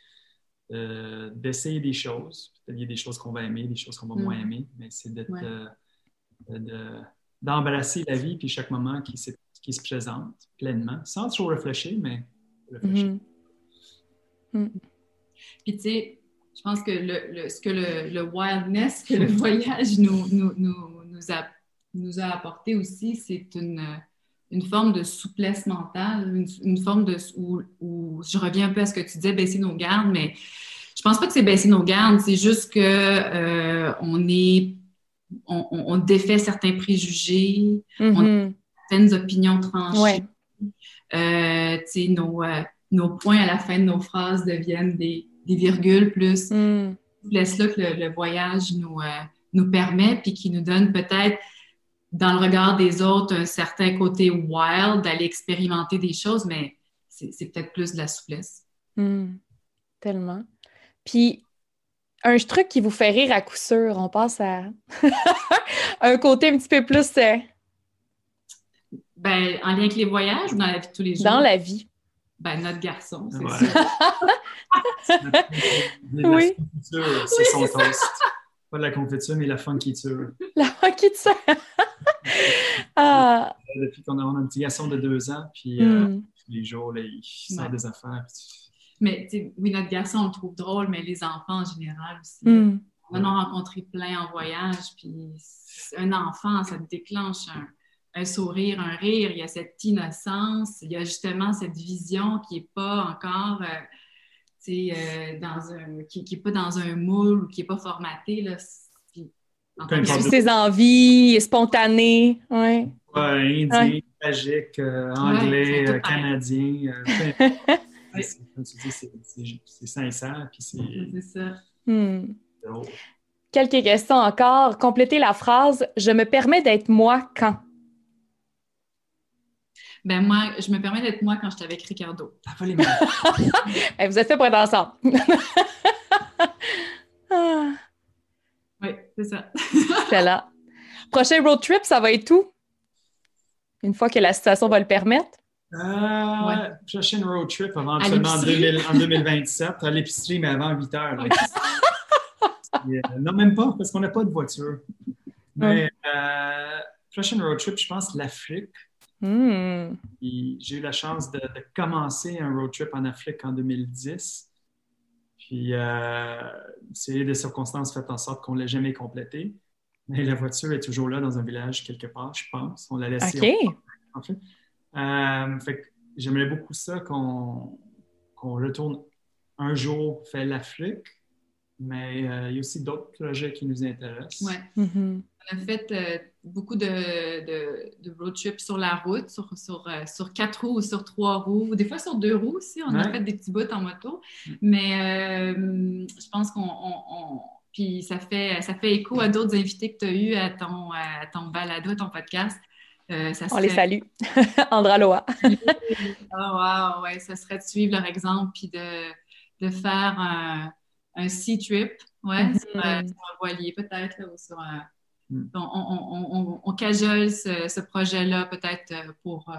D'essayer des choses. Peut-être il y a des choses qu'on va aimer, des choses qu'on va moins Mm. aimer, mais c'est d'être, Ouais. euh, de- d'embrasser la vie puis chaque moment qui, se- qui se présente pleinement, sans trop réfléchir, mais réfléchir. Mhm. Puis tu sais, je pense que le, le- ce que le, le wildness que le voyage nous, nous, nous, nous a, nous a apporté aussi, c'est une, une forme de souplesse mentale, une, une forme de... Où, où- je reviens un peu à ce que tu disais, baisser nos gardes, mais je pense pas que c'est baisser nos gardes, c'est juste que euh, on est... On, on- on défait certains préjugés, Mhm. certaines opinions tranchées. Ouais. Euh, nos, euh, nos points à la fin de nos phrases deviennent des, des virgules plus Mhm. souplesse-là que le, le voyage nous, euh, nous permet, puis qui nous donne peut-être, dans le regard des autres, un certain côté wild, d'aller expérimenter des choses, mais c'est c'est peut-être plus de la souplesse. Mhm. Tellement. Puis, un truc qui vous fait rire à coup sûr, on passe à un côté un petit peu plus euh, Ben, en lien avec les voyages ou dans la vie de tous les jours? dans la vie. Ben, notre garçon, c'est Ouais. ça. Oui. c'est son toast. Pas de la confiture, mais la funkiture. La ça. ah, Depuis qu'on a, on a un petit garçon de deux ans, puis euh, hmm. tous les jours, là, il sort Ouais. des affaires. puis Mais, oui, notre garçon, on le trouve drôle, mais les enfants en général aussi. Hmm. On en a rencontré plein en voyage, puis un enfant, ça déclenche un, un sourire, un rire, il y a cette innocence, il y a justement cette vision qui n'est pas encore, euh, euh, dans un, qui n'est pas dans un moule ou qui n'est pas formaté, là. Puis, ses envies, spontané. Ouais. Ouais, indien, Ouais. tragique, euh, anglais, Ouais, euh, canadien. euh, Comme tu dis, c'est- sincère, puis c'est ça. Hmm. Quelques questions encore. Complétez la phrase Je me permets d'être moi quand. Ben moi, je me permets d'être moi quand j'étais avec Ricardo. T'as pas les. Eh, vous êtes fait pour être ensemble. ah, Oui, c'est ça. excellent. Prochain road trip, ça va être où? Une fois que la situation va le permettre? Euh, Ouais. Prochaine road trip, éventuellement en, l'épicerie. 2000 en 2027, à l'épicerie, mais avant 8 heures. là. Euh, non, même pas, parce qu'on n'a pas de voiture. Mais euh, prochaine road trip, je pense l'Afrique. J'ai eu la chance de, de commencer un road trip en Afrique en 2010. Puis, euh, c'est des circonstances faites en sorte qu'on ne l'a jamais complété. Mais la voiture est toujours là dans un village quelque part, je pense. On l'a laissée OK. en fait. Euh, fait j'aimerais beaucoup ça qu'on retourne un jour faire l'Afrique, mais euh, il y a aussi d'autres projets qui nous intéressent. Ouais. Mhm. On a fait euh, beaucoup de, de, de road trips sur la route, sur, sur, euh, sur quatre roues ou sur trois roues, ou des fois sur deux roues aussi. On a fait des petits bouts en moto. Mais euh, je pense qu'on. on- on- puis ça fait, ça fait écho à d'autres invités que tu as eus à ton, à ton balado, à ton podcast. Euh, ça On les salue. Andra Loa. Ah, wow, ouais, ça serait de suivre leur exemple puis de, de faire un, un sea trip, ouais, Mhm. sur, euh, sur un voilier peut-être, ou sur un. Mm. On, on, on, on, on cajole ce, ce projet-là peut-être euh, pour euh,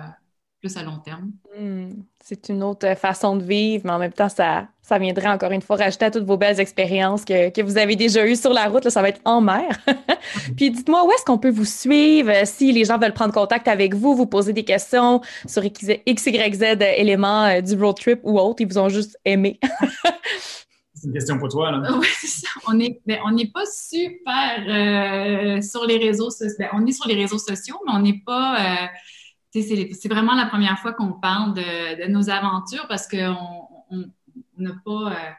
plus à long terme. Hmm. C'est une autre façon de vivre, mais en même temps, ça, ça viendrait encore une fois rajouter à toutes vos belles expériences que, que vous avez déjà eues sur la route. Là, ça va être en mer. Puis dites-moi, où est-ce qu'on peut vous suivre euh, si les gens veulent prendre contact avec vous, vous poser des questions sur X, X, Y, Z euh, éléments du road trip ou autre, ils vous ont juste aimé? C'est une question pour toi. Là. Oui, c'est ça. On ben, n'est pas super euh, sur les réseaux sociaux. Ben, on est sur les réseaux sociaux, mais on n'est pas. euh, c'est vraiment la première fois qu'on parle de, nos aventures parce qu'on on- on n'a pas. euh,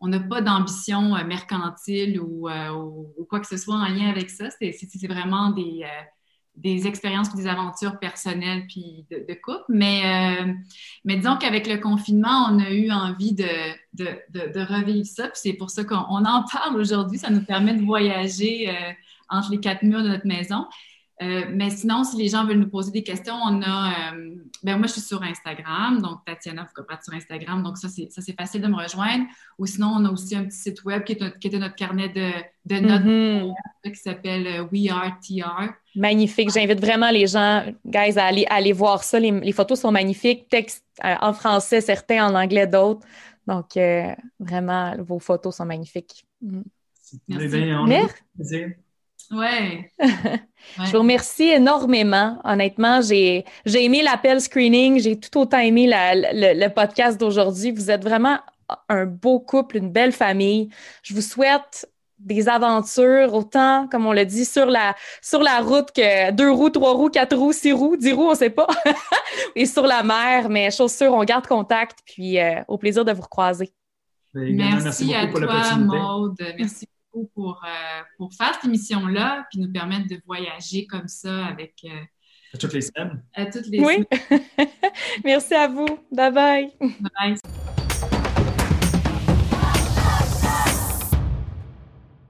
on n'a pas d'ambition mercantile ou, ou- quoi que ce soit en lien avec ça. C'est vraiment des, des expériences puis des aventures personnelles puis de, couple. Mais, euh, mais disons qu'avec le confinement, on a eu envie de, de, de, revivre ça. Puis c'est pour ça qu'on on en parle aujourd'hui. Ça nous permet de voyager euh, entre les quatre murs de notre maison. Euh, mais sinon, si les gens veulent nous poser des questions, on a. euh, ben moi, je suis sur Instagram, donc Tatiana Foucault sur Instagram, donc ça, c'est ça, c'est facile de me rejoindre. Ou sinon, on a aussi un petit site web qui, est notre- qui était notre carnet de, de notes Mhm. qui s'appelle euh, We Are TR. Magnifique. J'invite vraiment les gens, guys, à aller, à aller voir ça. Les, les photos sont magnifiques. Texte euh, en français, certains en anglais, d'autres. Donc, euh, vraiment, vos photos sont magnifiques. Mm. Merci. Merci. Ouais. Je vous remercie énormément. Honnêtement, j'ai aimé l'appel screening. J'ai tout autant aimé le, podcast d'aujourd'hui. Vous êtes vraiment un beau couple, une belle famille. Je vous souhaite des aventures, autant, comme on l'a dit, sur la, sur la route que deux roues, trois roues, quatre roues, six roues, dix roues, on ne sait pas. Et sur la mer, mais chose sûre, on garde contact. Puis euh, au plaisir de vous recroiser. Merci, à toi, Maude. Merci pour, euh, pour faire cette émission-là, puis nous permettre de voyager comme ça avec. Euh, à toutes les semaines. À toutes les oui. Merci à vous. Bye bye. Bye.